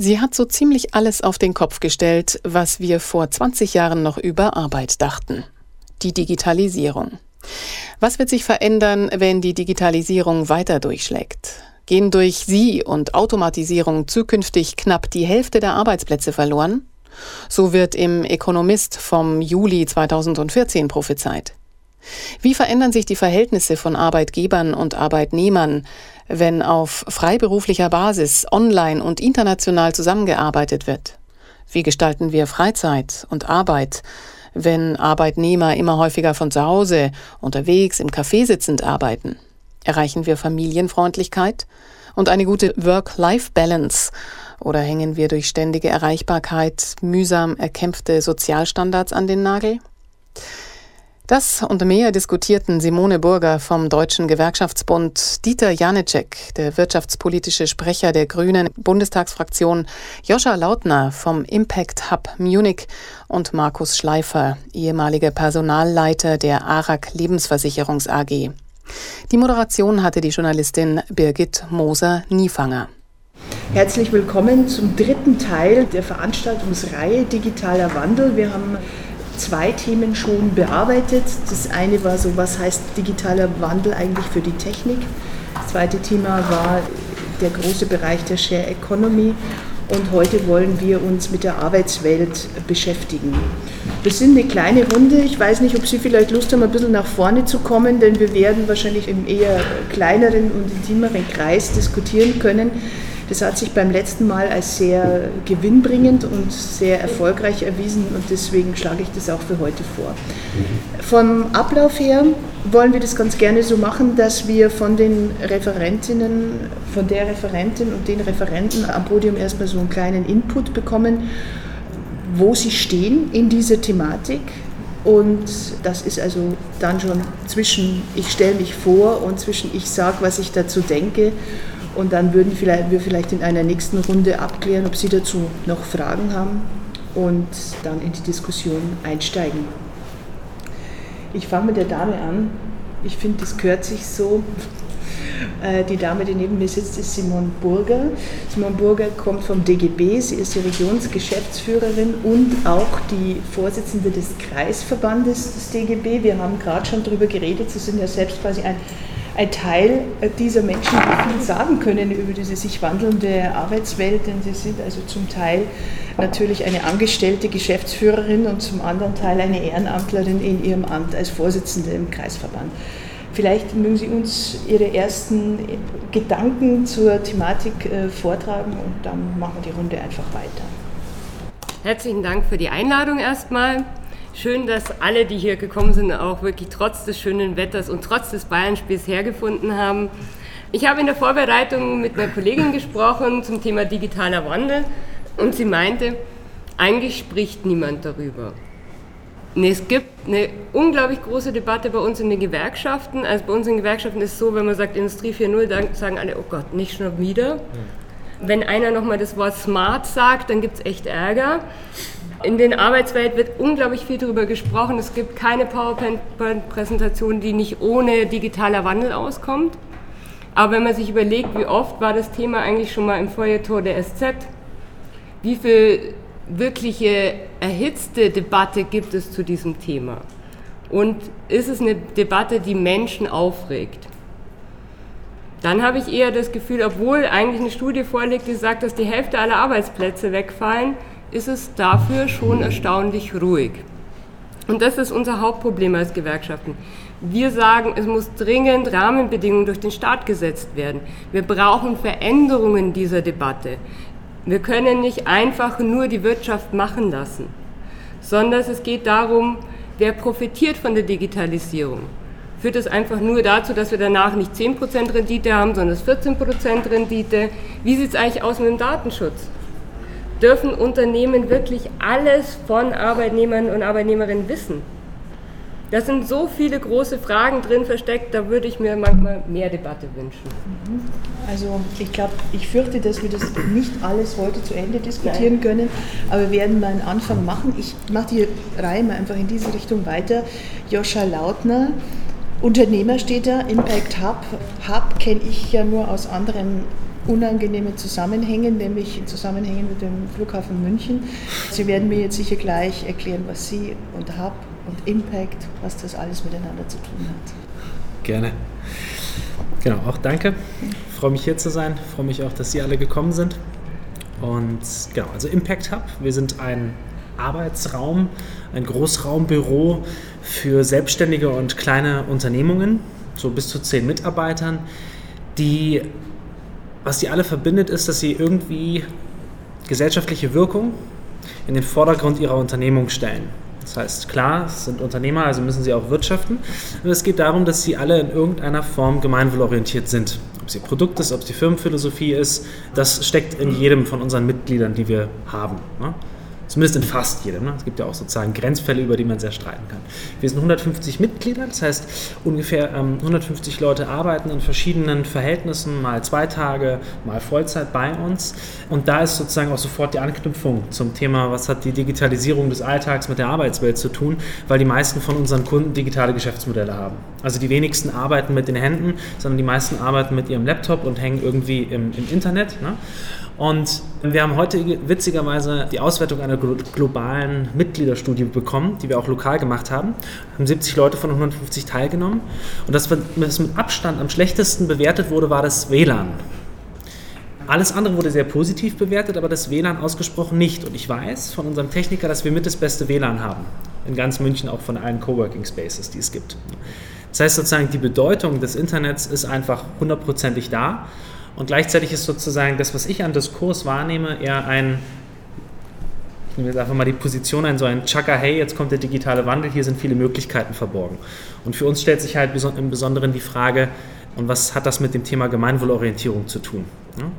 Sie hat so ziemlich alles auf den Kopf gestellt, was wir vor 20 Jahren noch über Arbeit dachten. Die Digitalisierung. Was wird sich verändern, wenn die Digitalisierung weiter durchschlägt? Gehen durch sie und Automatisierung zukünftig knapp die Hälfte der Arbeitsplätze verloren? So wird im Economist vom Juli 2014 prophezeit. Wie verändern sich die Verhältnisse von Arbeitgebern und Arbeitnehmern, wenn auf freiberuflicher Basis online und international zusammengearbeitet wird? Wie gestalten wir Freizeit und Arbeit, wenn Arbeitnehmer immer häufiger von zu Hause, unterwegs, im Café sitzend arbeiten? Erreichen wir Familienfreundlichkeit und eine gute Work-Life-Balance? Oder hängen wir durch ständige Erreichbarkeit mühsam erkämpfte Sozialstandards an den Nagel? Das und mehr diskutierten Simone Burger vom Deutschen Gewerkschaftsbund, Dieter Janicek, der wirtschaftspolitische Sprecher der Grünen Bundestagsfraktion, Joscha Lautner vom Impact Hub Munich und Markus Schleifer, ehemaliger Personalleiter der ARAG Lebensversicherungs AG. Die Moderation hatte die Journalistin Birgit Moser-Niefanger. Herzlich willkommen zum dritten Teil der Veranstaltungsreihe Digitaler Wandel. Wir haben zwei Themen schon bearbeitet. Das eine war so, was heißt digitaler Wandel eigentlich für die Technik? Das zweite Thema war der große Bereich der Share Economy. Und heute wollen wir uns mit der Arbeitswelt beschäftigen. Wir sind eine kleine Runde. Ich weiß nicht, ob Sie vielleicht Lust haben, ein bisschen nach vorne zu kommen, denn wir werden wahrscheinlich im eher kleineren und intimeren Kreis diskutieren können. Das hat sich beim letzten Mal als sehr gewinnbringend und sehr erfolgreich erwiesen und deswegen schlage ich das auch für heute vor. Vom Ablauf her wollen wir das ganz gerne so machen, dass wir von den Referentinnen, von der Referentin und den Referenten am Podium erstmal so einen kleinen Input bekommen, wo sie stehen in dieser Thematik. Und das ist also dann schon zwischen ich stelle mich vor und zwischen ich sage, was ich dazu denke und dann würden wir vielleicht in einer nächsten Runde abklären, ob Sie dazu noch Fragen haben und dann in die Diskussion einsteigen. Ich fange mit der Dame an. Ich finde, das gehört sich so. Äh, die Dame, die neben mir sitzt, ist Simon Burger. Simon Burger kommt vom DGB. Sie ist die Regionsgeschäftsführerin und auch die Vorsitzende des Kreisverbandes des DGB. Wir haben gerade schon darüber geredet. Sie sind ja selbst quasi ein ein Teil dieser Menschen, die viel sagen können über diese sich wandelnde Arbeitswelt, denn sie sind also zum Teil natürlich eine angestellte Geschäftsführerin und zum anderen Teil eine Ehrenamtlerin in ihrem Amt als Vorsitzende im Kreisverband. Vielleicht mögen Sie uns Ihre ersten Gedanken zur Thematik äh, vortragen und dann machen wir die Runde einfach weiter. Herzlichen Dank für die Einladung erstmal. Schön, dass alle, die hier gekommen sind, auch wirklich trotz des schönen Wetters und trotz des Bayernspiels hergefunden haben. Ich habe in der Vorbereitung mit einer Kollegin gesprochen zum Thema digitaler Wandel und sie meinte, eigentlich spricht niemand darüber. Nee, es gibt eine unglaublich große Debatte bei uns in den Gewerkschaften. Also bei uns in den Gewerkschaften ist es so, wenn man sagt Industrie 4.0, dann sagen alle, oh Gott, nicht schon wieder. Wenn einer nochmal das Wort smart sagt, dann gibt es echt Ärger. In den Arbeitswelt wird unglaublich viel darüber gesprochen. Es gibt keine PowerPoint-Präsentation, die nicht ohne digitaler Wandel auskommt. Aber wenn man sich überlegt, wie oft war das Thema eigentlich schon mal im Feuertor der SZ, wie viel wirkliche erhitzte Debatte gibt es zu diesem Thema? Und ist es eine Debatte, die Menschen aufregt? Dann habe ich eher das Gefühl, obwohl eigentlich eine Studie vorliegt, die sagt, dass die Hälfte aller Arbeitsplätze wegfallen, ist es dafür schon erstaunlich ruhig. Und das ist unser Hauptproblem als Gewerkschaften. Wir sagen, es muss dringend Rahmenbedingungen durch den Staat gesetzt werden. Wir brauchen Veränderungen dieser Debatte. Wir können nicht einfach nur die Wirtschaft machen lassen, sondern es geht darum, wer profitiert von der Digitalisierung. Führt es einfach nur dazu, dass wir danach nicht 10% Rendite haben, sondern 14% Rendite? Wie sieht es eigentlich aus mit dem Datenschutz? Dürfen Unternehmen wirklich alles von Arbeitnehmern und Arbeitnehmerinnen wissen? Da sind so viele große Fragen drin versteckt, da würde ich mir manchmal mehr Debatte wünschen. Mhm. Also ich glaube, ich fürchte, dass wir das nicht alles heute zu Ende diskutieren Nein. können, aber wir werden mal einen Anfang machen. Ich mache die Reihe mal einfach in diese Richtung weiter. Joscha Lautner, Unternehmer steht da, Impact Hub. Hub kenne ich ja nur aus anderen unangenehme Zusammenhängen, nämlich Zusammenhängen mit dem Flughafen München. Sie werden mir jetzt sicher gleich erklären, was Sie und Hub und Impact, was das alles miteinander zu tun hat. Gerne. Genau, auch danke. Ich freue mich hier zu sein. Ich freue mich auch, dass Sie alle gekommen sind. Und genau, also Impact Hub. Wir sind ein Arbeitsraum, ein Großraumbüro für selbstständige und kleine Unternehmungen, so bis zu zehn Mitarbeitern, die, was sie alle verbindet, ist, dass sie irgendwie gesellschaftliche Wirkung in den Vordergrund ihrer Unternehmung stellen. Das heißt, klar, es sind Unternehmer, also müssen sie auch wirtschaften. Und es geht darum, dass sie alle in irgendeiner Form gemeinwohlorientiert sind. Ob es ihr Produkt ist, ob es die Firmenphilosophie ist, das steckt in jedem von unseren Mitgliedern, die wir haben. Ne? Zumindest in fast jedem. Ne? Es gibt ja auch sozusagen Grenzfälle, über die man sehr streiten kann. Wir sind 150 Mitglieder, das heißt ungefähr ähm, 150 Leute arbeiten in verschiedenen Verhältnissen, mal zwei Tage, mal Vollzeit bei uns. Und da ist sozusagen auch sofort die Anknüpfung zum Thema, was hat die Digitalisierung des Alltags mit der Arbeitswelt zu tun, weil die meisten von unseren Kunden digitale Geschäftsmodelle haben. Also die wenigsten arbeiten mit den Händen, sondern die meisten arbeiten mit ihrem Laptop und hängen irgendwie im, im Internet. Ne? Und wir haben heute witzigerweise die Auswertung einer globalen Mitgliederstudie bekommen, die wir auch lokal gemacht haben. Haben 70 Leute von 150 teilgenommen. Und das, was mit Abstand am schlechtesten bewertet wurde, war das WLAN. Alles andere wurde sehr positiv bewertet, aber das WLAN ausgesprochen nicht. Und ich weiß von unserem Techniker, dass wir mit das beste WLAN haben. In ganz München, auch von allen Coworking Spaces, die es gibt. Das heißt sozusagen, die Bedeutung des Internets ist einfach hundertprozentig da. Und gleichzeitig ist sozusagen das, was ich an Diskurs wahrnehme, eher ein, ich nehme jetzt einfach mal die Position ein, so ein Chaka, hey, jetzt kommt der digitale Wandel, hier sind viele Möglichkeiten verborgen. Und für uns stellt sich halt im Besonderen die Frage, und was hat das mit dem Thema Gemeinwohlorientierung zu tun?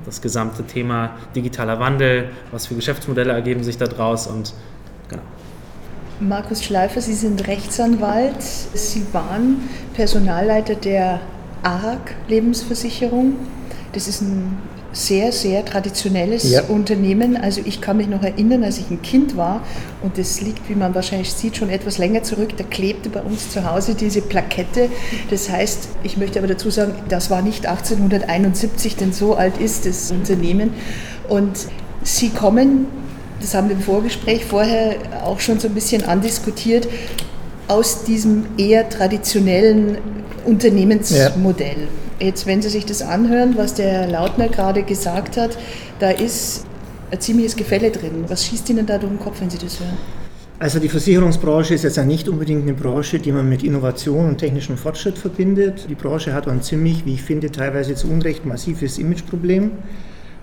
Das gesamte Thema digitaler Wandel, was für Geschäftsmodelle ergeben sich daraus und genau. Markus Schleifer, Sie sind Rechtsanwalt. Sie waren Personalleiter der ARG Lebensversicherung. Das ist ein sehr, sehr traditionelles ja. Unternehmen. Also ich kann mich noch erinnern, als ich ein Kind war, und das liegt, wie man wahrscheinlich sieht, schon etwas länger zurück, da klebte bei uns zu Hause diese Plakette. Das heißt, ich möchte aber dazu sagen, das war nicht 1871, denn so alt ist das Unternehmen. Und Sie kommen, das haben wir im Vorgespräch vorher auch schon so ein bisschen andiskutiert, aus diesem eher traditionellen Unternehmensmodell. Ja. Jetzt, wenn Sie sich das anhören, was der Lautner gerade gesagt hat, da ist ein ziemliches Gefälle drin. Was schießt Ihnen da durch den Kopf, wenn Sie das hören? Also die Versicherungsbranche ist jetzt ja nicht unbedingt eine Branche, die man mit Innovation und technischem Fortschritt verbindet. Die Branche hat ein ziemlich, wie ich finde, teilweise zu Unrecht massives Imageproblem,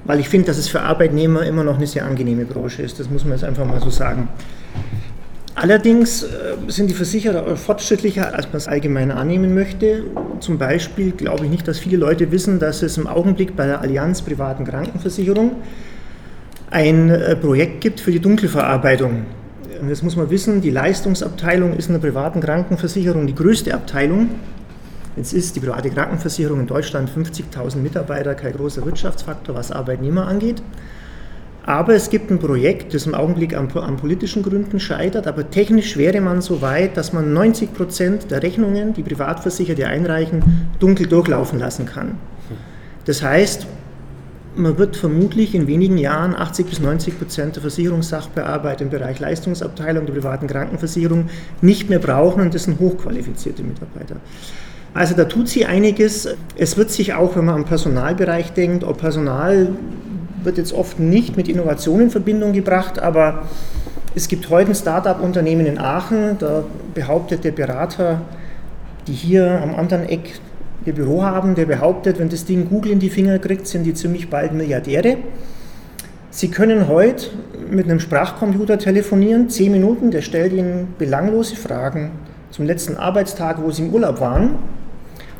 weil ich finde, dass es für Arbeitnehmer immer noch eine sehr angenehme Branche ist. Das muss man jetzt einfach mal so sagen. Allerdings äh, sind die Versicherer fortschrittlicher, als man es allgemein annehmen möchte. Zum Beispiel glaube ich nicht, dass viele Leute wissen, dass es im Augenblick bei der Allianz privaten Krankenversicherung ein äh, Projekt gibt für die Dunkelverarbeitung. Das muss man wissen, die Leistungsabteilung ist in der privaten Krankenversicherung die größte Abteilung. Jetzt ist die private Krankenversicherung in Deutschland 50.000 Mitarbeiter kein großer Wirtschaftsfaktor, was Arbeitnehmer angeht. Aber es gibt ein Projekt, das im Augenblick an, an, politischen Gründen scheitert, aber technisch wäre man so weit, dass man 90 Prozent der Rechnungen, die Privatversicherte einreichen, dunkel durchlaufen lassen kann. Das heißt, man wird vermutlich in wenigen Jahren 80 bis 90 Prozent der Versicherungssachbearbeiter im Bereich Leistungsabteilung der privaten Krankenversicherung nicht mehr brauchen und das sind hochqualifizierte Mitarbeiter. Also da tut sie einiges. Es wird sich auch, wenn man am Personalbereich denkt, ob Personal wird jetzt oft nicht mit Innovation in Verbindung gebracht, aber es gibt heute ein Start-up-Unternehmen in Aachen, da behauptet der Berater, die hier am anderen Eck ihr Büro haben, der behauptet, wenn das Ding Google in die Finger kriegt, sind die ziemlich bald Milliardäre. Sie können heute mit einem Sprachcomputer telefonieren, zehn Minuten, der stellt Ihnen belanglose Fragen zum letzten Arbeitstag, wo Sie im Urlaub waren.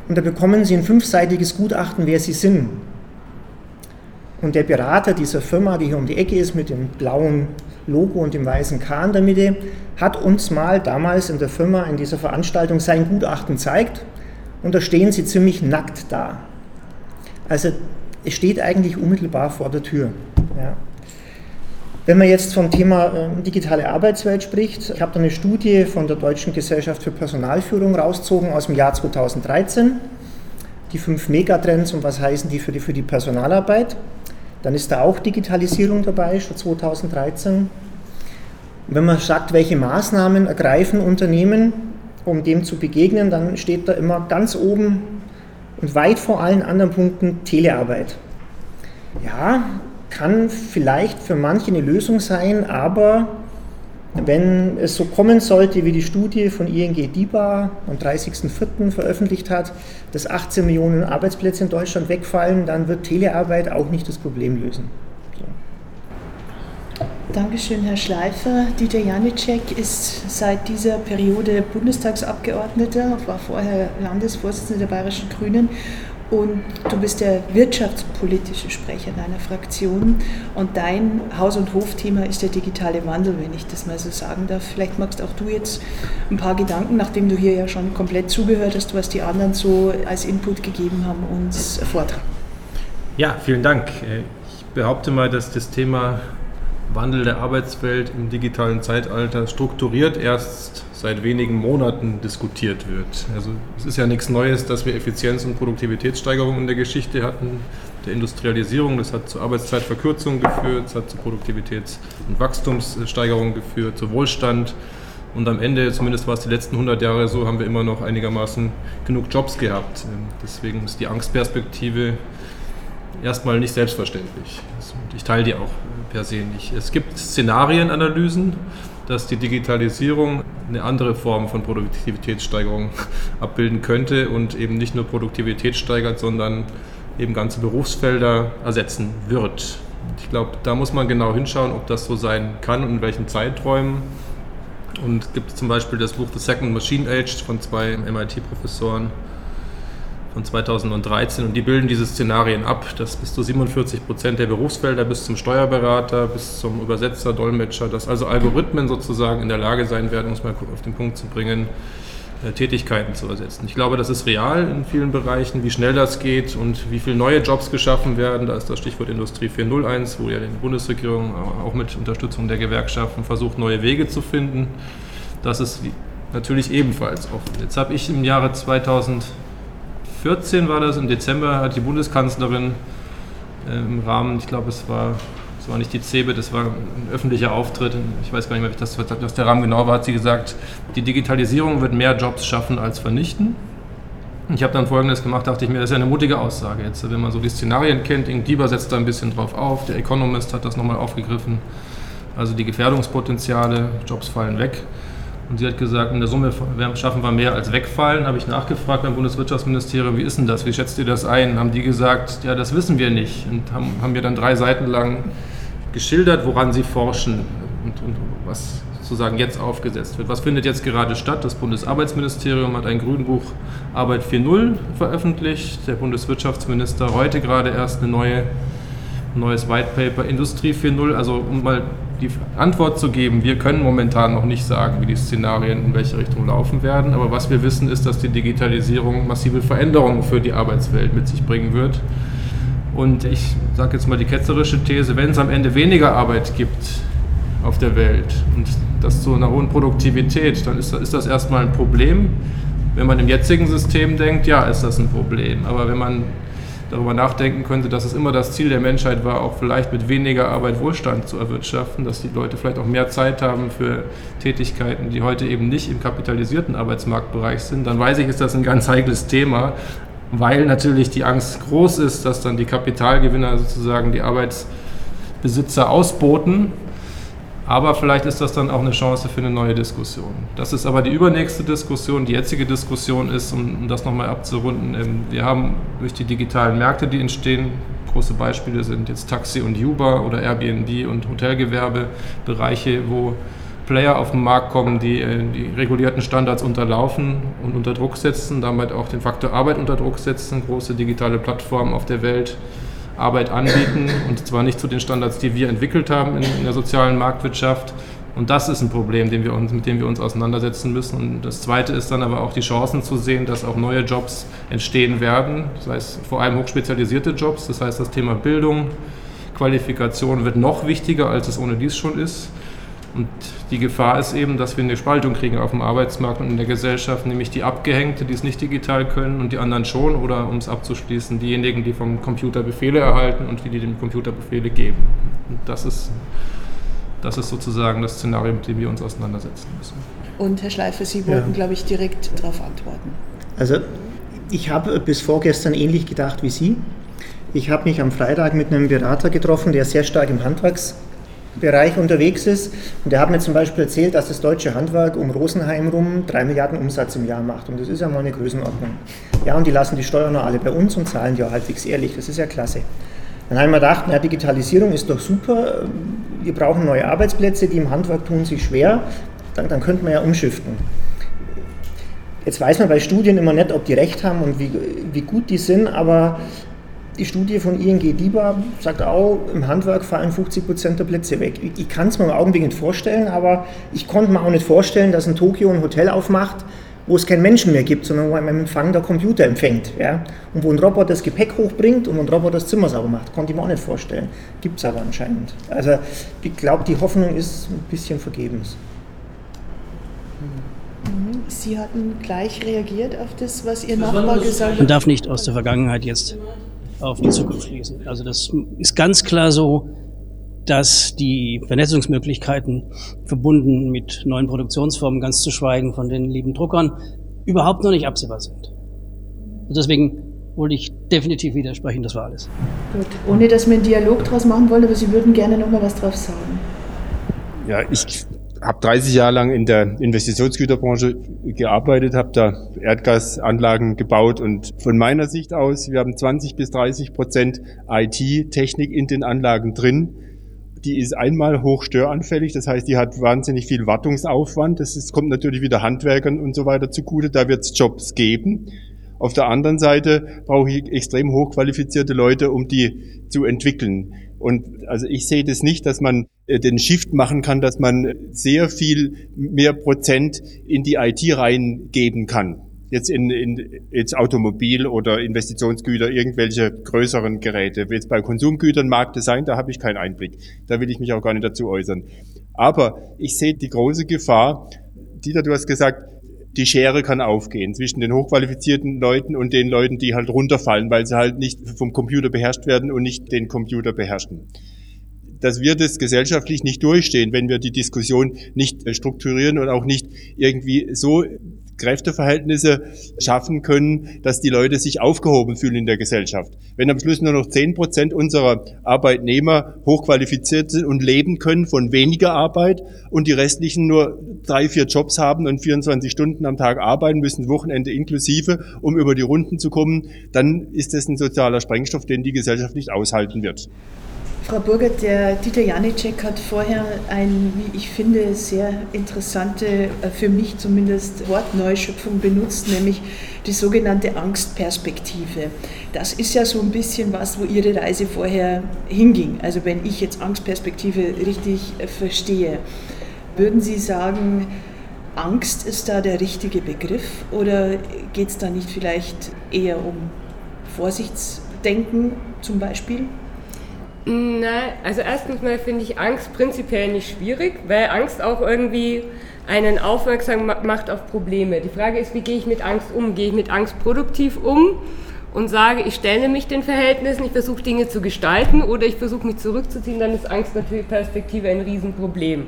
Und da bekommen Sie ein fünfseitiges Gutachten, wer Sie sind. Und der Berater dieser Firma, die hier um die Ecke ist mit dem blauen Logo und dem weißen K in der Mitte, hat uns mal damals in der Firma in dieser Veranstaltung sein Gutachten gezeigt und da stehen sie ziemlich nackt da. Also es steht eigentlich unmittelbar vor der Tür. Ja. Wenn man jetzt vom Thema äh, digitale Arbeitswelt spricht, ich habe da eine Studie von der Deutschen Gesellschaft für Personalführung rausgezogen aus dem Jahr 2013. die fünf Megatrends und was heißen die für die, für die Personalarbeit. Dann ist da auch Digitalisierung dabei, schon 2013. Und wenn man sagt, welche Maßnahmen ergreifen Unternehmen, um dem zu begegnen, dann steht da immer ganz oben und weit vor allen anderen Punkten Telearbeit. Ja, kann vielleicht für manche eine Lösung sein, aber wenn es so kommen sollte, wie die Studie von ING DIBA am 30.04. veröffentlicht hat, dass 18 Millionen Arbeitsplätze in Deutschland wegfallen, dann wird Telearbeit auch nicht das Problem lösen. Dankeschön, Herr Schleifer. Dieter Janicek ist seit dieser Periode Bundestagsabgeordneter, war vorher Landesvorsitzender der Bayerischen Grünen und du bist der wirtschaftspolitische Sprecher deiner Fraktion und dein Haus- und Hofthema ist der digitale Wandel, wenn ich das mal so sagen darf. Vielleicht magst auch du jetzt ein paar Gedanken, nachdem du hier ja schon komplett zugehört hast, was die anderen so als Input gegeben haben, uns vortragen. Ja, vielen Dank. Ich behaupte mal, dass das Thema Wandel der Arbeitswelt im digitalen Zeitalter strukturiert erst seit wenigen Monaten diskutiert wird. Also es ist ja nichts Neues, dass wir Effizienz- und Produktivitätssteigerungen in der Geschichte hatten, der Industrialisierung. Das hat zu Arbeitszeitverkürzungen geführt, es hat zu Produktivitäts- und Wachstumssteigerungen geführt, zu Wohlstand. Und am Ende, zumindest war es die letzten 100 Jahre so, haben wir immer noch einigermaßen genug Jobs gehabt. Deswegen ist die Angstperspektive erstmal nicht selbstverständlich. Ich teile die auch per se nicht. Es gibt Szenarienanalysen, dass die Digitalisierung eine andere Form von Produktivitätssteigerung abbilden könnte und eben nicht nur Produktivität steigert, sondern eben ganze Berufsfelder ersetzen wird. Ich glaube, da muss man genau hinschauen, ob das so sein kann und in welchen Zeiträumen. Und es gibt zum Beispiel das Buch The Second Machine Age von zwei MIT-Professoren, von 2013 und die bilden diese Szenarien ab, dass bis zu 47 Prozent der Berufsfelder bis zum Steuerberater, bis zum Übersetzer, Dolmetscher, dass also Algorithmen sozusagen in der Lage sein werden, es mal auf den Punkt zu bringen, äh, Tätigkeiten zu ersetzen. Ich glaube, das ist real in vielen Bereichen, wie schnell das geht und wie viele neue Jobs geschaffen werden. Da ist das Stichwort Industrie 401, wo ja die Bundesregierung auch mit Unterstützung der Gewerkschaften versucht, neue Wege zu finden. Das ist natürlich ebenfalls offen. Jetzt habe ich im Jahre 2000 2014 war das, im Dezember hat die Bundeskanzlerin im Rahmen, ich glaube, es war, es war nicht die CeBIT, das war ein öffentlicher Auftritt, ich weiß gar nicht mehr, das, was der Rahmen genau war, hat sie gesagt, die Digitalisierung wird mehr Jobs schaffen als vernichten. Ich habe dann Folgendes gemacht, dachte ich mir, das ist ja eine mutige Aussage jetzt, wenn man so die Szenarien kennt, Dieber setzt da ein bisschen drauf auf, der Economist hat das nochmal aufgegriffen, also die Gefährdungspotenziale, Jobs fallen weg. Und sie hat gesagt, in der Summe schaffen wir mehr als wegfallen. Habe ich nachgefragt beim Bundeswirtschaftsministerium, wie ist denn das? Wie schätzt ihr das ein? Haben die gesagt, ja, das wissen wir nicht. Und haben, haben mir dann drei Seiten lang geschildert, woran sie forschen und, und was sozusagen jetzt aufgesetzt wird. Was findet jetzt gerade statt? Das Bundesarbeitsministerium hat ein Grünbuch Arbeit 4.0 veröffentlicht. Der Bundeswirtschaftsminister heute gerade erst eine neue neues White Paper Industrie 4.0. Also um mal die Antwort zu geben, wir können momentan noch nicht sagen, wie die Szenarien in welche Richtung laufen werden. Aber was wir wissen, ist, dass die Digitalisierung massive Veränderungen für die Arbeitswelt mit sich bringen wird. Und ich sage jetzt mal die ketzerische These, wenn es am Ende weniger Arbeit gibt auf der Welt und das zu einer hohen Produktivität, dann ist das, ist das erstmal ein Problem. Wenn man im jetzigen System denkt, ja, ist das ein Problem. Aber wenn man darüber nachdenken könnte, dass es immer das Ziel der Menschheit war, auch vielleicht mit weniger Arbeit Wohlstand zu erwirtschaften, dass die Leute vielleicht auch mehr Zeit haben für Tätigkeiten, die heute eben nicht im kapitalisierten Arbeitsmarktbereich sind, dann weiß ich, ist das ein ganz heikles Thema, weil natürlich die Angst groß ist, dass dann die Kapitalgewinner sozusagen die Arbeitsbesitzer ausboten aber vielleicht ist das dann auch eine Chance für eine neue Diskussion. Das ist aber die übernächste Diskussion. Die jetzige Diskussion ist, um das nochmal abzurunden, ähm, wir haben durch die digitalen Märkte, die entstehen, große Beispiele sind jetzt Taxi und Uber oder Airbnb und Hotelgewerbe, Bereiche, wo Player auf den Markt kommen, die äh, die regulierten Standards unterlaufen und unter Druck setzen, damit auch den Faktor Arbeit unter Druck setzen, große digitale Plattformen auf der Welt Arbeit anbieten und zwar nicht zu den Standards, die wir entwickelt haben in, in der sozialen Marktwirtschaft. Und das ist ein Problem, den wir uns, mit dem wir uns auseinandersetzen müssen. Und das Zweite ist dann aber auch die Chancen zu sehen, dass auch neue Jobs entstehen werden. Das heißt vor allem hochspezialisierte Jobs. Das heißt, das Thema Bildung, Qualifikation wird noch wichtiger, als es ohne dies schon ist. Und die Gefahr ist eben, dass wir eine Spaltung kriegen auf dem Arbeitsmarkt und in der Gesellschaft, nämlich die Abgehängte, die es nicht digital können und die anderen schon, oder um es abzuschließen, diejenigen, die vom Computer Befehle erhalten und die, die dem Computer Befehle geben. Und das ist, das ist sozusagen das Szenario, mit dem wir uns auseinandersetzen müssen. Und Herr Schleifer, Sie wollten, ja. glaube ich, direkt darauf antworten. Also ich habe bis vorgestern ähnlich gedacht wie Sie. Ich habe mich am Freitag mit einem Berater getroffen, der sehr stark im Handwerksbereich unterwegs ist. Und der hat mir zum Beispiel erzählt, dass das deutsche Handwerk um Rosenheim rum drei Milliarden Umsatz im Jahr macht. Und das ist ja mal eine Größenordnung. Ja, und die lassen die Steuern noch alle bei uns und zahlen die auch halbwegs ehrlich. Das ist ja klasse. Dann habe ich mir gedacht, na, Digitalisierung ist doch super. Wir brauchen neue Arbeitsplätze, die im Handwerk tun sich schwer. Dann, dann könnte man ja umschiften. Jetzt weiß man bei Studien immer nicht, ob die recht haben und wie, wie gut die sind, aber die Studie von ING DIBA sagt auch, im Handwerk fallen 50 Prozent der Plätze weg. Ich kann es mir im Augenblick nicht vorstellen, aber ich konnte mir auch nicht vorstellen, dass in Tokio ein Hotel aufmacht, wo es keinen Menschen mehr gibt, sondern wo ein Empfang der Computer empfängt. Ja? Und wo ein Roboter das Gepäck hochbringt und ein Roboter das Zimmer sauber macht. Konnte ich mir auch nicht vorstellen. Gibt es aber anscheinend. Also ich glaube, die Hoffnung ist ein bisschen vergebens. Mhm. Sie hatten gleich reagiert auf das, was Ihr Nachbar gesagt hat. Man darf nicht aus der Vergangenheit jetzt auf die Zukunft schließen. Also das ist ganz klar so, dass die Vernetzungsmöglichkeiten verbunden mit neuen Produktionsformen, ganz zu schweigen von den lieben Druckern, überhaupt noch nicht absehbar sind. Und deswegen wollte ich definitiv widersprechen, das war alles. Gut, ohne dass wir einen Dialog draus machen wollen, aber Sie würden gerne noch mal was drauf sagen. Ja, ich habe 30 Jahre lang in der Investitionsgüterbranche gearbeitet, habe da Erdgasanlagen gebaut und von meiner Sicht aus, wir haben 20 bis 30 Prozent IT-Technik in den Anlagen drin. Die ist einmal hochstöranfällig, das heißt, die hat wahnsinnig viel Wartungsaufwand. Das ist, kommt natürlich wieder Handwerkern und so weiter zugute, da wird es Jobs geben. Auf der anderen Seite brauche ich extrem hochqualifizierte Leute, um die zu entwickeln. Und also ich sehe das nicht, dass man äh, den Shift machen kann, dass man sehr viel mehr Prozent in die IT reingeben kann. Jetzt in, in jetzt Automobil oder Investitionsgüter, irgendwelche größeren Geräte. Jetzt bei Konsumgütern mag das sein, da habe ich keinen Einblick. Da will ich mich auch gar nicht dazu äußern. Aber ich sehe die große Gefahr, Dieter, du hast gesagt, die Schere kann aufgehen zwischen den hochqualifizierten Leuten und den Leuten, die halt runterfallen, weil sie halt nicht vom Computer beherrscht werden und nicht den Computer beherrschen. Dass wir das gesellschaftlich nicht durchstehen, wenn wir die Diskussion nicht strukturieren und auch nicht irgendwie so Kräfteverhältnisse schaffen können, dass die Leute sich aufgehoben fühlen in der Gesellschaft. Wenn am Schluss nur noch zehn Prozent unserer Arbeitnehmer hochqualifiziert sind und leben können von weniger Arbeit und die restlichen nur drei, vier Jobs haben und 24 Stunden am Tag arbeiten müssen, Wochenende inklusive, um über die Runden zu kommen, dann ist das ein sozialer Sprengstoff, den die Gesellschaft nicht aushalten wird. Frau Burgert, der Dieter Janicek hat vorher ein, wie ich finde, sehr interessante, äh, für mich zumindest, Wortneuschöpfung benutzt, nämlich die sogenannte Angstperspektive. Das ist ja so ein bisschen was, wo Ihre Reise vorher hinging. Also wenn ich jetzt Angstperspektive richtig äh, verstehe, würden Sie sagen, Angst ist da der richtige Begriff oder geht es da nicht vielleicht eher um Vorsichtsdenken zum Beispiel? Nein, also erstens mal finde ich Angst prinzipiell nicht schwierig, weil Angst auch irgendwie einen aufmerksam macht auf Probleme. Die Frage ist, wie gehe ich mit Angst um? Gehe ich mit Angst produktiv um und sage, ich stelle mich den Verhältnissen, ich versuche Dinge zu gestalten oder ich versuche mich zurückzuziehen, dann ist Angst natürlich Perspektive ein Riesenproblem.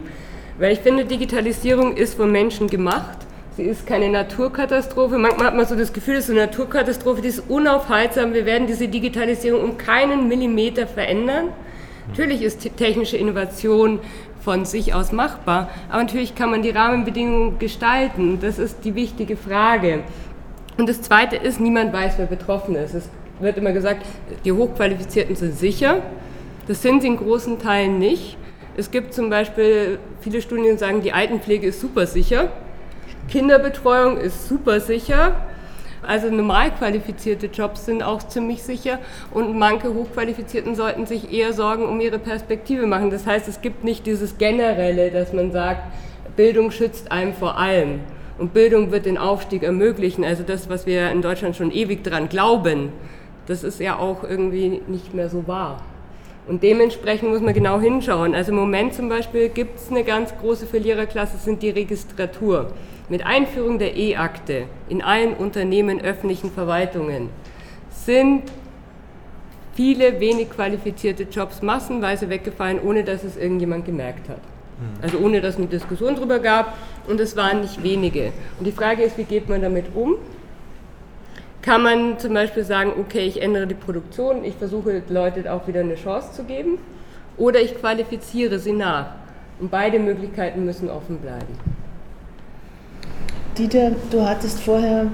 Weil ich finde, Digitalisierung ist von Menschen gemacht Sie ist keine Naturkatastrophe. Manchmal hat man so das Gefühl, es ist eine Naturkatastrophe, die ist unaufhaltsam. Wir werden diese Digitalisierung um keinen Millimeter verändern. Natürlich ist technische Innovation von sich aus machbar, aber natürlich kann man die Rahmenbedingungen gestalten. Das ist die wichtige Frage. Und das Zweite ist, niemand weiß, wer betroffen ist. Es wird immer gesagt, die Hochqualifizierten sind sicher. Das sind sie in großen Teilen nicht. Es gibt zum Beispiel viele Studien, die sagen, die Altenpflege ist super sicher. Kinderbetreuung ist super sicher. Also normal qualifizierte Jobs sind auch ziemlich sicher und manche Hochqualifizierten sollten sich eher Sorgen um ihre Perspektive machen. Das heißt, es gibt nicht dieses Generelle, dass man sagt, Bildung schützt einem vor allem und Bildung wird den Aufstieg ermöglichen. Also das, was wir in Deutschland schon ewig dran glauben, das ist ja auch irgendwie nicht mehr so wahr. Und dementsprechend muss man genau hinschauen. Also im Moment zum Beispiel gibt es eine ganz große Verliererklasse, sind die Registratur. Mit Einführung der E-Akte in allen Unternehmen, öffentlichen Verwaltungen sind viele wenig qualifizierte Jobs massenweise weggefallen, ohne dass es irgendjemand gemerkt hat. Hm. Also ohne dass es eine Diskussion darüber gab und es waren nicht wenige. Und die Frage ist, wie geht man damit um? Kann man zum Beispiel sagen, okay, ich ändere die Produktion, ich versuche Leute auch wieder eine Chance zu geben oder ich qualifiziere sie nach. Und beide Möglichkeiten müssen offen bleiben. Dieter, du hattest vorher äh,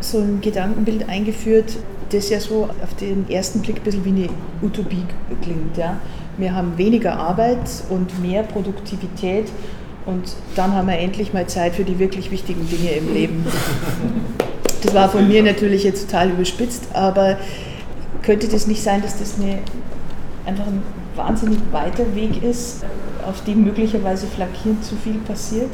so ein Gedankenbild eingeführt, das ja so auf den ersten Blick ein bisschen wie eine Utopie klingt. Ja? Wir haben weniger Arbeit und mehr Produktivität und dann haben wir endlich mal Zeit für die wirklich wichtigen Dinge im Leben. Das war von mir natürlich jetzt total überspitzt, aber könnte das nicht sein, dass das eine, einfach ein wahnsinnig weiter Weg ist, auf dem möglicherweise flankierend zu viel passiert?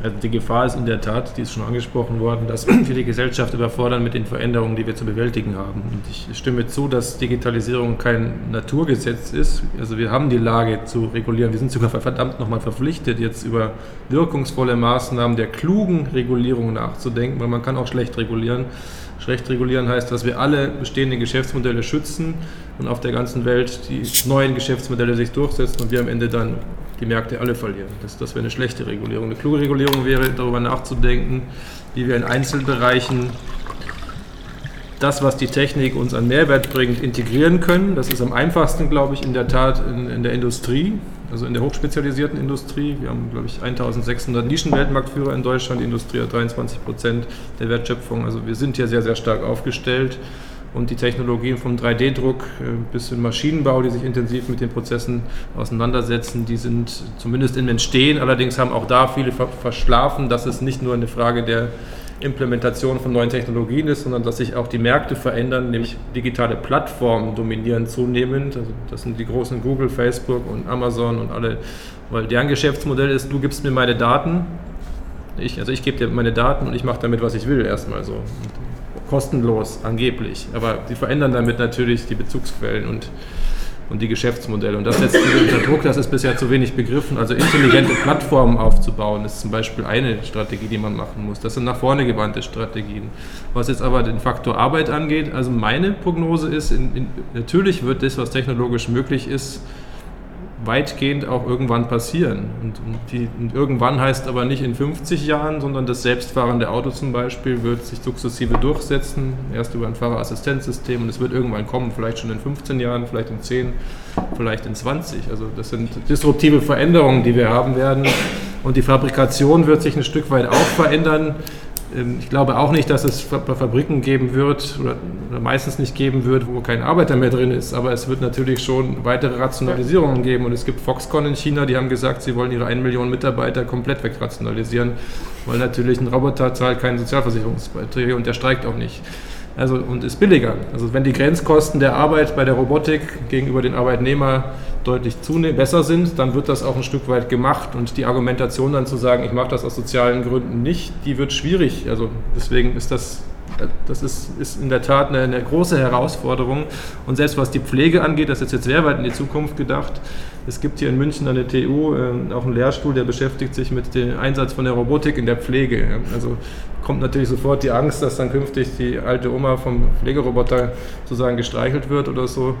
Also die Gefahr ist in der Tat, die ist schon angesprochen worden, dass wir die Gesellschaft überfordern mit den Veränderungen, die wir zu bewältigen haben. Und ich stimme zu, dass Digitalisierung kein Naturgesetz ist. Also wir haben die Lage zu regulieren. Wir sind sogar verdammt nochmal verpflichtet, jetzt über wirkungsvolle Maßnahmen der klugen Regulierung nachzudenken, weil man kann auch schlecht regulieren. Schlecht regulieren heißt, dass wir alle bestehenden Geschäftsmodelle schützen und auf der ganzen Welt die neuen Geschäftsmodelle sich durchsetzen und wir am Ende dann die Märkte alle verlieren. Das, das wäre eine schlechte Regulierung. Eine kluge Regulierung wäre, darüber nachzudenken, wie wir in Einzelbereichen das, was die Technik uns an Mehrwert bringt, integrieren können. Das ist am einfachsten, glaube ich, in der Tat in, in der Industrie, also in der hochspezialisierten Industrie. Wir haben, glaube ich, 1600 Nischenweltmarktführer in Deutschland. Die Industrie hat 23 Prozent der Wertschöpfung. Also wir sind hier sehr, sehr stark aufgestellt und die Technologien vom 3D-Druck äh, bis zum Maschinenbau, die sich intensiv mit den Prozessen auseinandersetzen, die sind zumindest im Entstehen. Allerdings haben auch da viele verschlafen, dass es nicht nur eine Frage der Implementation von neuen Technologien ist, sondern dass sich auch die Märkte verändern, nämlich digitale Plattformen dominieren zunehmend. Also das sind die großen Google, Facebook und Amazon und alle, weil deren Geschäftsmodell ist, du gibst mir meine Daten, ich, also ich gebe dir meine Daten und ich mache damit, was ich will, erstmal so. Kostenlos angeblich. Aber sie verändern damit natürlich die Bezugsquellen und, und die Geschäftsmodelle. Und das setzt unter Druck, das ist bisher zu wenig begriffen. Also intelligente Plattformen aufzubauen, ist zum Beispiel eine Strategie, die man machen muss. Das sind nach vorne gewandte Strategien. Was jetzt aber den Faktor Arbeit angeht, also meine Prognose ist, in, in, natürlich wird das, was technologisch möglich ist, weitgehend auch irgendwann passieren. Und, die, und, irgendwann heißt aber nicht in 50 Jahren, sondern das selbstfahrende Auto zum Beispiel wird sich sukzessive durchsetzen, erst über ein Fahrerassistenzsystem und es wird irgendwann kommen, vielleicht schon in 15 Jahren, vielleicht in 10, vielleicht in 20. Also das sind disruptive Veränderungen, die wir haben werden. Und die Fabrikation wird sich ein Stück weit auch verändern. Ähm, ich glaube auch nicht, dass es Fabriken geben wird oder, meistens nicht geben wird, wo kein Arbeiter mehr drin ist. Aber es wird natürlich schon weitere Rationalisierungen geben. Und es gibt Foxconn in China, die haben gesagt, sie wollen ihre 1 Million Mitarbeiter komplett wegrationalisieren, weil natürlich ein Roboter zahlt keine Sozialversicherungsbeiträge und der streikt auch nicht. Also, und ist billiger. Also wenn die Grenzkosten der Arbeit bei der Robotik gegenüber den Arbeitnehmern deutlich besser sind, dann wird das auch ein Stück weit gemacht. Und die Argumentation dann zu sagen, ich mache das aus sozialen Gründen nicht, die wird schwierig. Also deswegen ist das das ist, ist in der Tat eine, eine, große Herausforderung. Und selbst was die Pflege angeht, das ist jetzt sehr weit in die Zukunft gedacht. Es gibt hier in München an der TU äh, auch einen Lehrstuhl, der beschäftigt sich mit dem Einsatz von der Robotik in der Pflege. Also kommt natürlich sofort die Angst, dass dann künftig die alte Oma vom Pflegeroboter sozusagen gestreichelt wird oder so.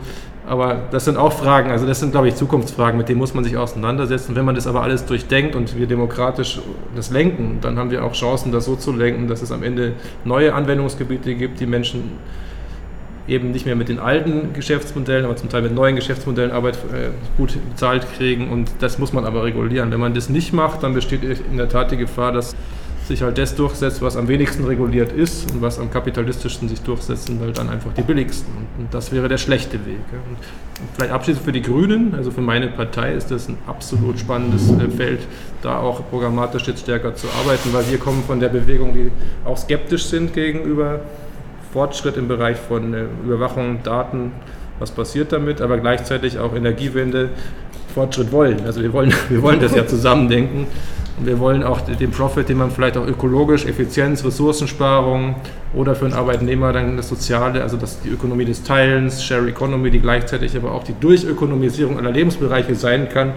Aber das sind auch Fragen, also das sind, glaube ich, Zukunftsfragen, mit denen muss man sich auseinandersetzen. Wenn man das aber alles durchdenkt und wir demokratisch das lenken, dann haben wir auch Chancen, das so zu lenken, dass es am Ende neue Anwendungsgebiete gibt, die Menschen eben nicht mehr mit den alten Geschäftsmodellen, aber zum Teil mit neuen Geschäftsmodellen Arbeit äh, gut bezahlt kriegen. Und das muss man aber regulieren. Wenn man das nicht macht, dann besteht in der Tat die Gefahr, dass sich halt das durchsetzt, was am wenigsten reguliert ist und was am kapitalistischsten sich durchsetzt, sind halt dann einfach die billigsten. Und das wäre der schlechte Weg. Und vielleicht abschließend für die Grünen, also für meine Partei ist das ein absolut spannendes äh, Feld, da auch programmatisch jetzt stärker zu arbeiten, weil wir kommen von der Bewegung, die auch skeptisch sind gegenüber Fortschritt im Bereich von äh, Überwachung, Daten, was passiert damit, aber gleichzeitig auch Energiewende, Fortschritt wollen. Also wir wollen, wir wollen das ja zusammen denken Und wir wollen auch den Profit, den man vielleicht auch ökologisch, Effizienz, Ressourcensparung oder für einen Arbeitnehmer dann das Soziale, also das, die Ökonomie des Teilens, Share Economy, die gleichzeitig aber auch die Durchökonomisierung aller Lebensbereiche sein kann.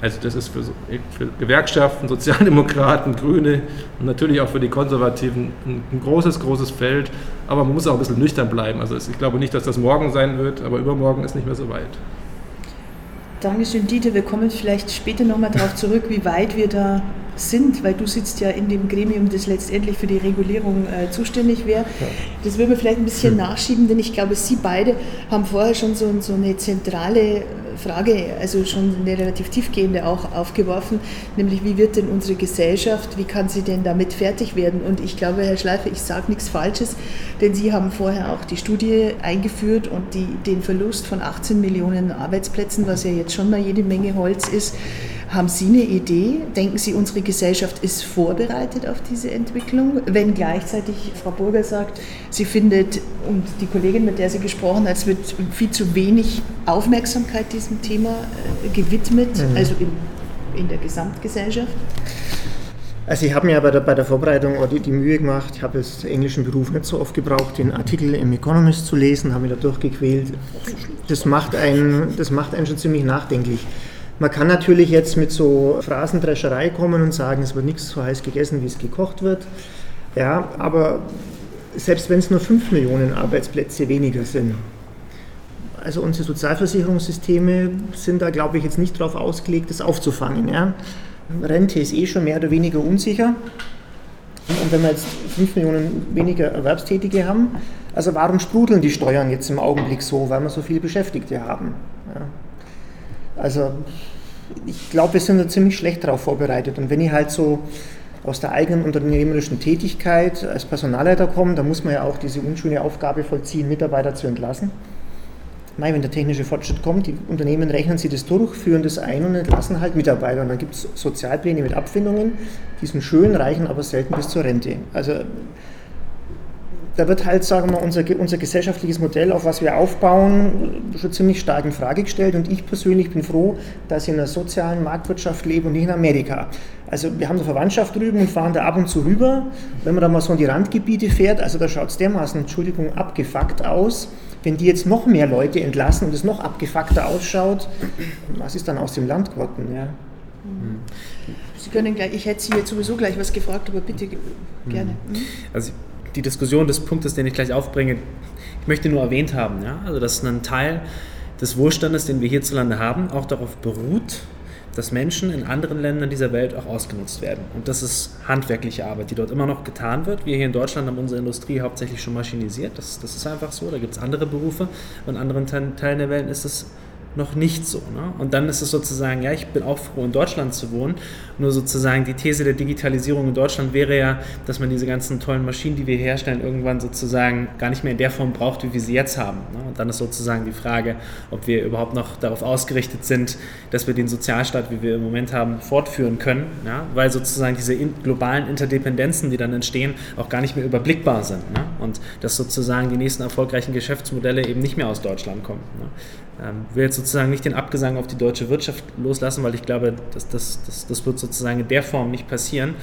Also das ist für, für Gewerkschaften, Sozialdemokraten, Grüne und natürlich auch für die Konservativen ein, ein, großes, großes Feld. Aber man muss auch ein bisschen nüchtern bleiben. Also ich glaube nicht, dass das morgen sein wird, aber übermorgen ist nicht mehr so weit. Dankeschön, Dieter. Wir kommen vielleicht später nochmal darauf zurück, wie weit wir da sind, weil du sitzt ja in dem Gremium, das letztendlich für die Regulierung äh, zuständig wäre. Das würden wir vielleicht ein bisschen hm. nachschieben, denn ich glaube, Sie beide haben vorher schon so, so eine zentrale Frage, also schon eine relativ tiefgehende auch aufgeworfen, nämlich wie wird denn unsere Gesellschaft, wie kann sie denn damit fertig werden? Und ich glaube, Herr Schleifer, ich sage nichts Falsches, denn Sie haben vorher auch die Studie eingeführt und die, den Verlust von 18 Millionen Arbeitsplätzen, was ja jetzt schon mal jede Menge Holz ist, haben Sie eine Idee? Denken Sie, unsere Gesellschaft ist vorbereitet auf diese Entwicklung? Wenn gleichzeitig Frau Burger sagt, sie findet und die Kollegin, mit der sie gesprochen hat, es wird viel zu wenig Aufmerksamkeit diesem Thema äh, gewidmet, mhm. also in, in der Gesamtgesellschaft? Also ich habe mir aber bei der Vorbereitung auch die, die, Mühe gemacht, ich habe jetzt englischen Beruf nicht so oft gebraucht, den Artikel im Economist zu lesen, habe mich da durchgequält. Das macht, einen, das macht einen schon ziemlich nachdenklich. Man kann natürlich jetzt mit so Phrasendrescherei kommen und sagen, es wird nichts so heiß gegessen, wie es gekocht wird. Ja, aber selbst wenn es nur 5 Millionen Arbeitsplätze weniger sind, also unsere Sozialversicherungssysteme sind da, glaube ich, jetzt nicht darauf ausgelegt, das aufzufangen. Ja. Rente ist eh schon mehr oder weniger unsicher. Und wenn wir jetzt 5 Millionen weniger Erwerbstätige haben, also warum sprudeln die Steuern jetzt im Augenblick so? Weil wir so viele Beschäftigte haben. Ja. Also ich glaube, wir sind da ziemlich schlecht darauf vorbereitet. Und wenn ich halt so aus der eigenen unternehmerischen Tätigkeit als Personalleiter komme, dann muss man ja auch diese unschöne Aufgabe vollziehen, Mitarbeiter zu entlassen. Mei, wenn der technische Fortschritt kommt, die Unternehmen rechnen sie das durch, führen das ein und entlassen halt Mitarbeiter. Und dann gibt es Sozialpläne mit Abfindungen, die sind schön, reichen aber selten bis zur Rente. Also da wird halt, sagen wir mal, unser, unser gesellschaftliches Modell, auf was wir aufbauen, schon ziemlich stark in Frage gestellt. Und ich persönlich bin froh, dass ich in einer sozialen Marktwirtschaft lebe und nicht in Amerika. Also wir haben eine Verwandtschaft drüben und fahren da ab und zu rüber. Wenn man da mal so in die Randgebiete fährt, also da schaut es dermaßen, Entschuldigung, abgefuckt aus. Wenn die jetzt noch mehr Leute entlassen und es noch abgefuckter ausschaut, was ist dann aus dem Land geworden? Ja? Sie können gleich, ich hätte Sie jetzt sowieso gleich was gefragt, aber bitte gerne. Mhm. Also die Diskussion des Punktes, den ich gleich aufbringe, ich möchte nur erwähnt haben, ja, also dass ein Teil des Wohlstandes, den wir hierzulande haben, auch darauf beruht, dass Menschen in anderen Ländern dieser Welt auch ausgenutzt werden. Und das ist handwerkliche Arbeit, die dort immer noch getan wird. Wir hier in Deutschland haben unsere Industrie hauptsächlich schon maschinisiert. Das, das ist einfach so. Da gibt es andere Berufe. In anderen Teilen der Welt ist es noch nicht so. Ne? Und dann ist es sozusagen, ja, ich bin auch froh, in Deutschland zu wohnen. Nur sozusagen die These der Digitalisierung in Deutschland wäre ja, dass man diese ganzen tollen Maschinen, die wir herstellen, irgendwann sozusagen gar nicht mehr in der Form braucht, wie wir sie jetzt haben. Ne? Und dann ist sozusagen die Frage, ob wir überhaupt noch darauf ausgerichtet sind, dass wir den Sozialstaat, wie wir im Moment haben, fortführen können. Ja? Weil sozusagen diese in globalen Interdependenzen, die dann entstehen, auch gar nicht mehr überblickbar sind. Ne? Und dass sozusagen die nächsten erfolgreichen Geschäftsmodelle eben nicht mehr aus Deutschland kommen. Ähm, will jetzt sozusagen nicht den Abgesang auf die deutsche Wirtschaft loslassen, weil ich glaube, das, das, das, das wird sozusagen in der Form nicht passieren.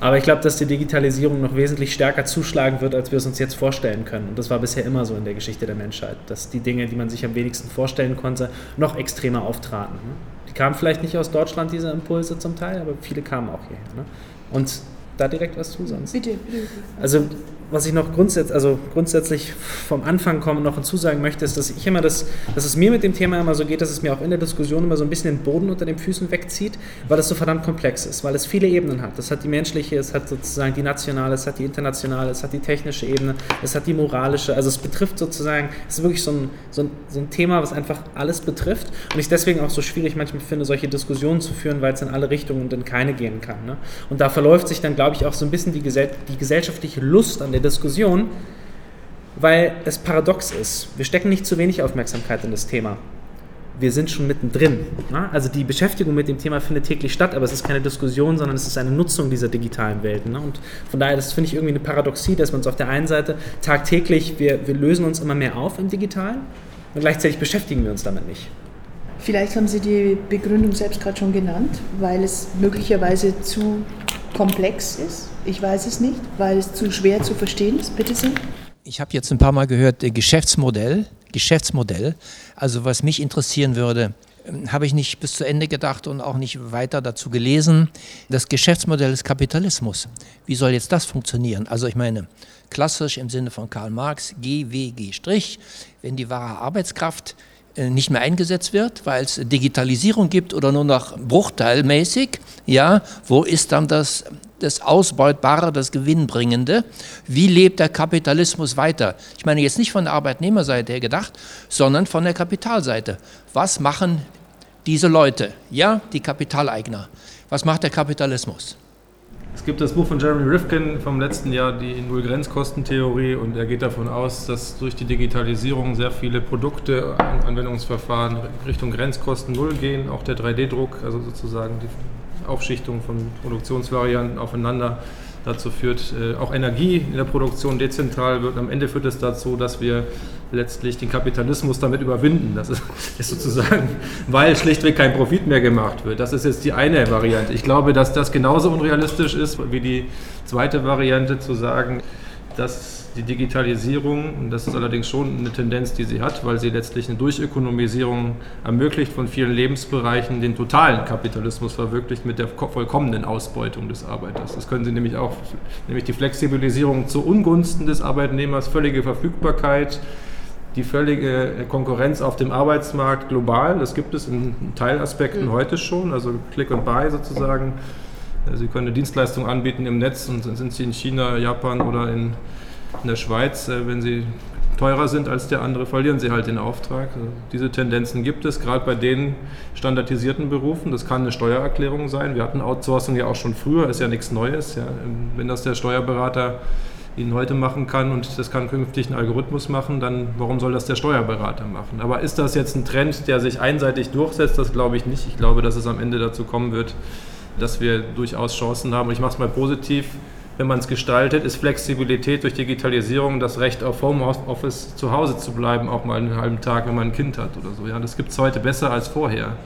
Aber ich glaube, dass die Digitalisierung noch wesentlich stärker zuschlagen wird, als wir es uns jetzt vorstellen können. Und das war bisher immer so in der Geschichte der Menschheit, dass die Dinge, die man sich am wenigsten vorstellen konnte, noch extremer auftraten. Ne? Die kamen vielleicht nicht aus Deutschland, diese Impulse zum Teil, aber viele kamen auch hierher. Ne? Und da direkt was zu sonst. Bitte, bitte. Also was ich noch grundsätzlich, also grundsätzlich vom Anfang kommen noch hinzusagen möchte, ist, dass ich immer das, dass es mir mit dem Thema immer so geht, dass es mir auch in der Diskussion immer so ein bisschen den Boden unter den Füßen wegzieht, weil es so verdammt komplex ist, weil es viele Ebenen hat. Das hat die menschliche, es hat sozusagen die nationale, es hat die internationale, es hat die technische Ebene, es hat die moralische. Also es betrifft sozusagen, es ist wirklich so ein, so ein, so ein Thema, was einfach alles betrifft und ich deswegen auch so schwierig manchmal finde, solche Diskussionen zu führen, weil es in alle Richtungen und in keine gehen kann. Ne? Und da verläuft sich dann, glaube ich, auch so ein bisschen die, gesell die gesellschaftliche Lust an der Diskussion, weil es paradox ist. Wir stecken nicht zu wenig Aufmerksamkeit in das Thema. Wir sind schon mittendrin. Ne? Also die Beschäftigung mit dem Thema findet täglich statt, aber es ist keine Diskussion, sondern es ist eine Nutzung dieser digitalen Welten. Ne? Und von daher, das finde ich irgendwie eine Paradoxie, dass wir uns auf der einen Seite tagtäglich, wir, wir lösen uns immer mehr auf im Digitalen und gleichzeitig beschäftigen wir uns damit nicht. Vielleicht haben Sie die Begründung selbst gerade schon genannt, weil es möglicherweise zu komplex ist. Ich weiß es nicht, weil es zu schwer zu verstehen ist. Bitte sehr. Ich habe jetzt ein paar Mal gehört, Geschäftsmodell. Geschäftsmodell. Also was mich interessieren würde, ähm, habe ich nicht bis zu Ende gedacht und auch nicht weiter dazu gelesen. Das Geschäftsmodell des Kapitalismus. Wie soll jetzt das funktionieren? Also ich meine, klassisch im Sinne von Karl Marx, GWG', wenn die wahre Arbeitskraft äh, nicht mehr eingesetzt wird, weil es Digitalisierung gibt oder nur noch bruchteilmäßig, ja, wo ist dann das, das Ausbeutbare, das Gewinnbringende? Wie lebt der Kapitalismus weiter? Ich meine jetzt nicht von der Arbeitnehmerseite her gedacht, sondern von der Kapitalseite. Was machen diese Leute, ja, die Kapitaleigner? Was macht der Kapitalismus? Es gibt das Buch von Jeremy Rifkin vom letzten Jahr, die Null-Grenzkostentheorie, und er geht davon aus, dass durch die Digitalisierung sehr viele Produkte, Anwendungsverfahren Richtung Grenzkosten Null gehen, auch der 3D-Druck, also sozusagen die Aufschichtung von Produktionsvarianten aufeinander dazu führt, äh, auch Energie in der Produktion dezentral wird. Am Ende führt es dazu, dass wir letztlich den Kapitalismus damit überwinden. Das ist, ist, sozusagen, weil schlichtweg kein Profit mehr gemacht wird. Das ist jetzt die eine Variante. Ich glaube, dass das genauso unrealistisch ist wie die zweite Variante zu sagen, dass die Digitalisierung, und das ist allerdings schon eine Tendenz, die sie hat, weil sie letztlich eine Durchökonomisierung ermöglicht von vielen Lebensbereichen, den totalen Kapitalismus verwirklicht mit der vollkommenen Ausbeutung des Arbeiters. Das können sie nämlich auch, nämlich die Flexibilisierung zu Ungunsten des Arbeitnehmers, völlige Verfügbarkeit, die völlige Konkurrenz auf dem Arbeitsmarkt global. Das gibt es in Teilaspekten mhm. heute schon, also Click and Buy sozusagen. Sie können eine Dienstleistung anbieten im Netz und sind Sie in China, Japan oder in in der Schweiz, äh, wenn sie teurer sind als der andere, verlieren sie halt den Auftrag. Also diese Tendenzen gibt es, gerade bei den standardisierten Berufen. Das kann eine Steuererklärung sein. Wir hatten Outsourcing ja auch schon früher, ist ja nichts Neues. Ja. Wenn das der Steuerberater Ihnen heute machen kann und das kann künftig ein Algorithmus machen, dann warum soll das der Steuerberater machen? Aber ist das jetzt ein Trend, der sich einseitig durchsetzt? Das glaube ich nicht. Ich glaube, dass es am Ende dazu kommen wird, dass wir durchaus Chancen haben. Ich mache es mal positiv wenn man es gestaltet, ist Flexibilität durch Digitalisierung das Recht auf Homeoffice zu Hause zu bleiben, auch mal einen halben Tag, wenn man ein Kind hat oder so. Ja, das gibt es heute besser als vorher.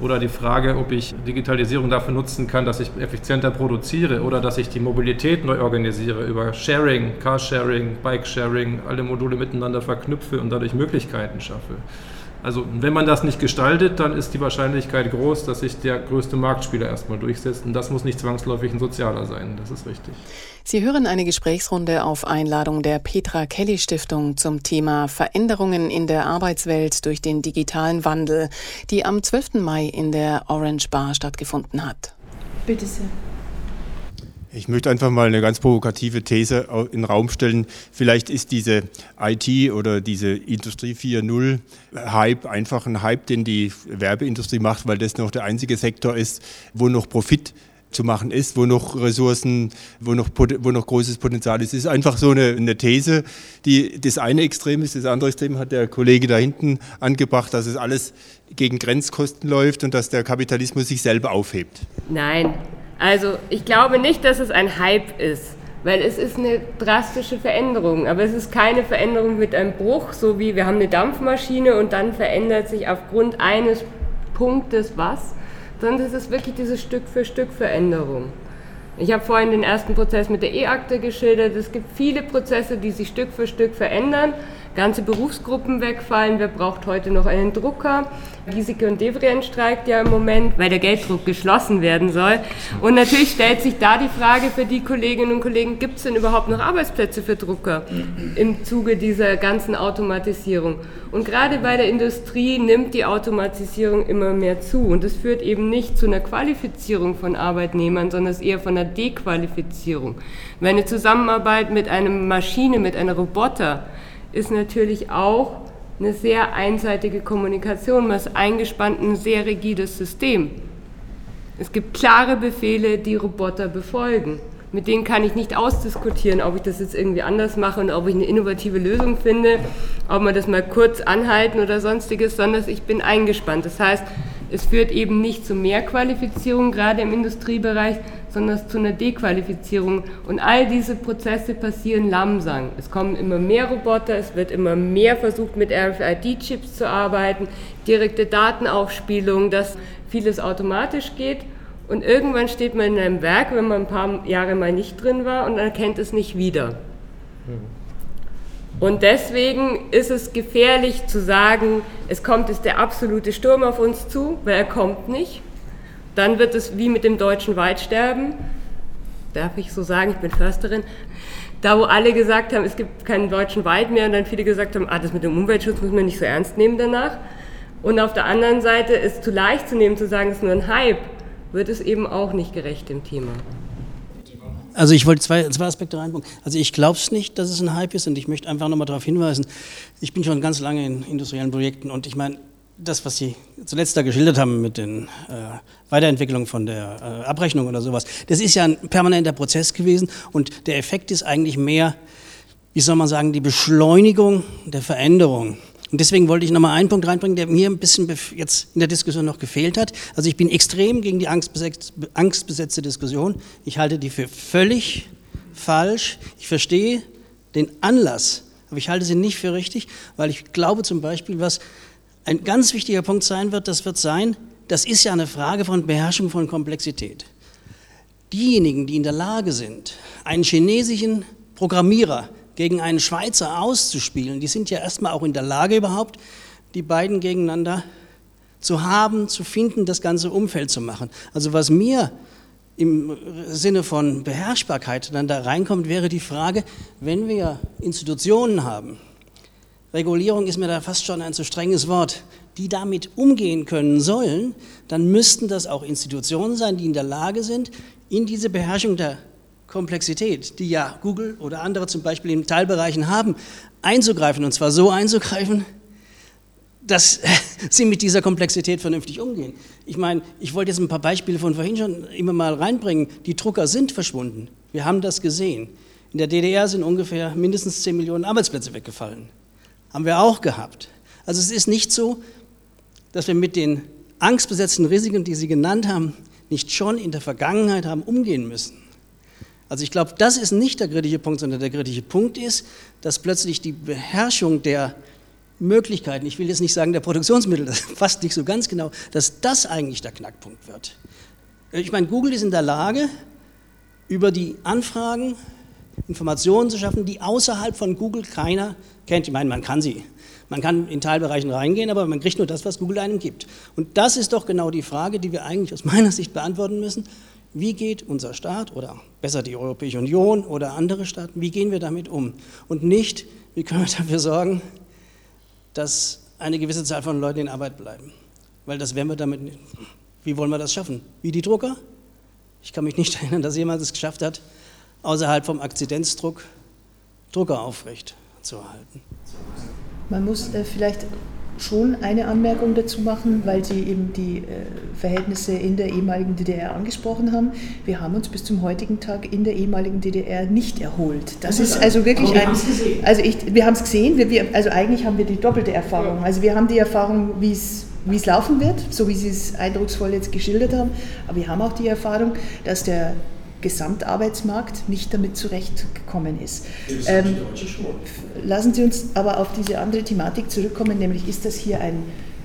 Oder die Frage, ob ich Digitalisierung dafür nutzen kann, dass ich effizienter produziere oder dass ich die Mobilität neu organisiere über Sharing, Carsharing, Bike-Sharing, alle Module miteinander verknüpfe und dadurch Möglichkeiten schaffe. Also wenn man das nicht gestaltet, dann ist die Wahrscheinlichkeit groß, dass sich der größte Marktspieler erstmal durchsetzt. Und das muss nicht zwangsläufig ein sozialer sein, das ist richtig. Sie hören eine Gesprächsrunde auf Einladung der Petra Kelly Stiftung zum Thema Veränderungen in der Arbeitswelt durch den digitalen Wandel, die am 12. Mai in der Orange Bar stattgefunden hat. Bitte sehr. Ich möchte einfach mal eine ganz provokative These in den Raum stellen. Vielleicht ist diese IT oder diese Industrie 4.0 Hype einfach ein Hype, den die Werbeindustrie macht, weil das noch der einzige Sektor ist, wo noch Profit zu machen ist, wo noch Ressourcen, wo noch, wo noch großes Potenzial ist. Es ist einfach so eine, eine, These, die das eine Extrem ist, das andere Extrem hat der Kollege da hinten angebracht, dass es alles gegen Grenzkosten läuft und dass der Kapitalismus sich selber aufhebt. Nein, also ich glaube nicht, dass es ein Hype ist, weil es ist eine drastische Veränderung. Aber es ist keine Veränderung mit einem Bruch, so wie wir haben eine Dampfmaschine und dann verändert sich aufgrund eines Punktes was, sondern es ist wirklich diese Stück für Stück Veränderung. Ich habe vorhin den ersten Prozess mit der E-Akte geschildert. Es gibt viele Prozesse, die sich Stück für Stück verändern ganze Berufsgruppen wegfallen. Wer braucht heute noch einen Drucker? Giesecke und Devrien streikt ja im Moment, weil der Gelddruck geschlossen werden soll. Und natürlich stellt sich da die Frage für die Kolleginnen und Kollegen, gibt es denn überhaupt noch Arbeitsplätze für Drucker im Zuge dieser ganzen Automatisierung? Und gerade bei der Industrie nimmt die Automatisierung immer mehr zu. Und das führt eben nicht zu einer Qualifizierung von Arbeitnehmern, sondern eher von einer Dequalifizierung. Wenn eine Zusammenarbeit mit einer Maschine, mit einem Roboter, ist natürlich auch eine sehr einseitige Kommunikation. Man ist eingespannt in ein sehr rigides System. Es gibt klare Befehle, die Roboter befolgen. Mit denen kann ich nicht ausdiskutieren, ob ich das jetzt irgendwie anders mache und ob ich eine innovative Lösung finde, ob man das mal kurz anhalten oder sonstiges, sondern ich bin eingespannt. Das heißt, es führt eben nicht zu mehr Qualifizierung, gerade im Industriebereich, sondern zu einer Dequalifizierung. Und all diese Prozesse passieren langsam. Es kommen immer mehr Roboter, es wird immer mehr versucht, mit RFID-Chips zu arbeiten, direkte Datenaufspielung, dass vieles automatisch geht. Und irgendwann steht man in einem Werk, wenn man ein paar Jahre mal nicht drin war und erkennt es nicht wieder. Und deswegen ist es gefährlich zu sagen, es kommt jetzt der absolute Sturm auf uns zu, weil er kommt nicht. Dann wird es wie mit dem deutschen Waldsterben, darf ich so sagen, ich bin Försterin, da wo alle gesagt haben, es gibt keinen deutschen Wald mehr und dann viele gesagt haben, ah, das mit dem Umweltschutz muss man nicht so ernst nehmen danach. Und auf der anderen Seite ist zu leicht zu nehmen, zu sagen, es ist nur ein Hype, wird es eben auch nicht gerecht im Thema. Also ich wollte zwei, zwei Aspekte reinbringen. Also ich glaube es nicht, dass es ein Hype ist und ich möchte einfach nochmal darauf hinweisen, ich bin schon ganz lange in industriellen Projekten und ich meine, das, was Sie zuletzt da geschildert haben mit den äh, Weiterentwicklungen von der äh, Abrechnung oder sowas, das ist ja ein permanenter Prozess gewesen und der Effekt ist eigentlich mehr, wie soll man sagen, die Beschleunigung der Veränderung. Und deswegen wollte ich nochmal einen Punkt reinbringen, der mir ein bisschen jetzt in der Diskussion noch gefehlt hat. Also ich bin extrem gegen die angstbesetzte Diskussion. Ich halte die für völlig falsch. Ich verstehe den Anlass, aber ich halte sie nicht für richtig, weil ich glaube zum Beispiel, was ein ganz wichtiger Punkt sein wird, das wird sein, das ist ja eine Frage von Beherrschung von Komplexität. Diejenigen, die in der Lage sind, einen chinesischen Programmierer gegen einen Schweizer auszuspielen, die sind ja erstmal auch in der Lage überhaupt, die beiden gegeneinander zu haben, zu finden, das ganze Umfeld zu machen. Also was mir im Sinne von Beherrschbarkeit dann da reinkommt, wäre die Frage, wenn wir Institutionen haben, Regulierung ist mir da fast schon ein zu strenges Wort, die damit umgehen können sollen, dann müssten das auch Institutionen sein, die in der Lage sind, in diese Beherrschung der Komplexität, die ja Google oder andere zum Beispiel in Teilbereichen haben, einzugreifen und zwar so einzugreifen, dass sie mit dieser Komplexität vernünftig umgehen. Ich meine, ich wollte jetzt ein paar Beispiele von vorhin schon immer mal reinbringen. Die Drucker sind verschwunden. Wir haben das gesehen. In der DDR sind ungefähr mindestens 10 Millionen Arbeitsplätze weggefallen. Haben wir auch gehabt. Also es ist nicht so, dass wir mit den angstbesetzten Risiken, die Sie genannt haben, nicht schon in der Vergangenheit haben umgehen müssen. Also ich glaube, das ist nicht der kritische Punkt, sondern der kritische Punkt ist, dass plötzlich die Beherrschung der Möglichkeiten, ich will jetzt nicht sagen der Produktionsmittel, das passt nicht so ganz genau, dass das eigentlich der Knackpunkt wird. Ich meine, Google ist in der Lage, über die Anfragen Informationen zu schaffen, die außerhalb von Google keiner kennt. Ich meine, man kann sie. Man kann in Teilbereichen reingehen, aber man kriegt nur das, was Google einem gibt. Und das ist doch genau die Frage, die wir eigentlich aus meiner Sicht beantworten müssen. Wie geht unser Staat oder besser die Europäische Union oder andere Staaten, wie gehen wir damit um? Und nicht, wie können wir dafür sorgen, dass eine gewisse Zahl von Leuten in Arbeit bleiben? Weil das werden wir damit nicht. Wie wollen wir das schaffen? Wie die Drucker? Ich kann mich nicht erinnern, dass jemand es geschafft hat, außerhalb vom Akzidenzdruck Drucker aufrecht zu erhalten. Man muss äh, vielleicht schon eine Anmerkung dazu machen, weil Sie eben die äh, Verhältnisse in der ehemaligen DDR angesprochen haben. Wir haben uns bis zum heutigen Tag in der ehemaligen DDR nicht erholt. Das ist also wirklich ein. Also ich, wir haben es gesehen. Wir, wir, also eigentlich haben wir die doppelte Erfahrung. Also wir haben die Erfahrung, wie es wie es laufen wird, so wie Sie es eindrucksvoll jetzt geschildert haben. Aber wir haben auch die Erfahrung, dass der Gesamtarbeitsmarkt nicht damit zurechtgekommen ist. Ähm, lassen Sie uns aber auf diese andere Thematik zurückkommen, nämlich ist das hier ein,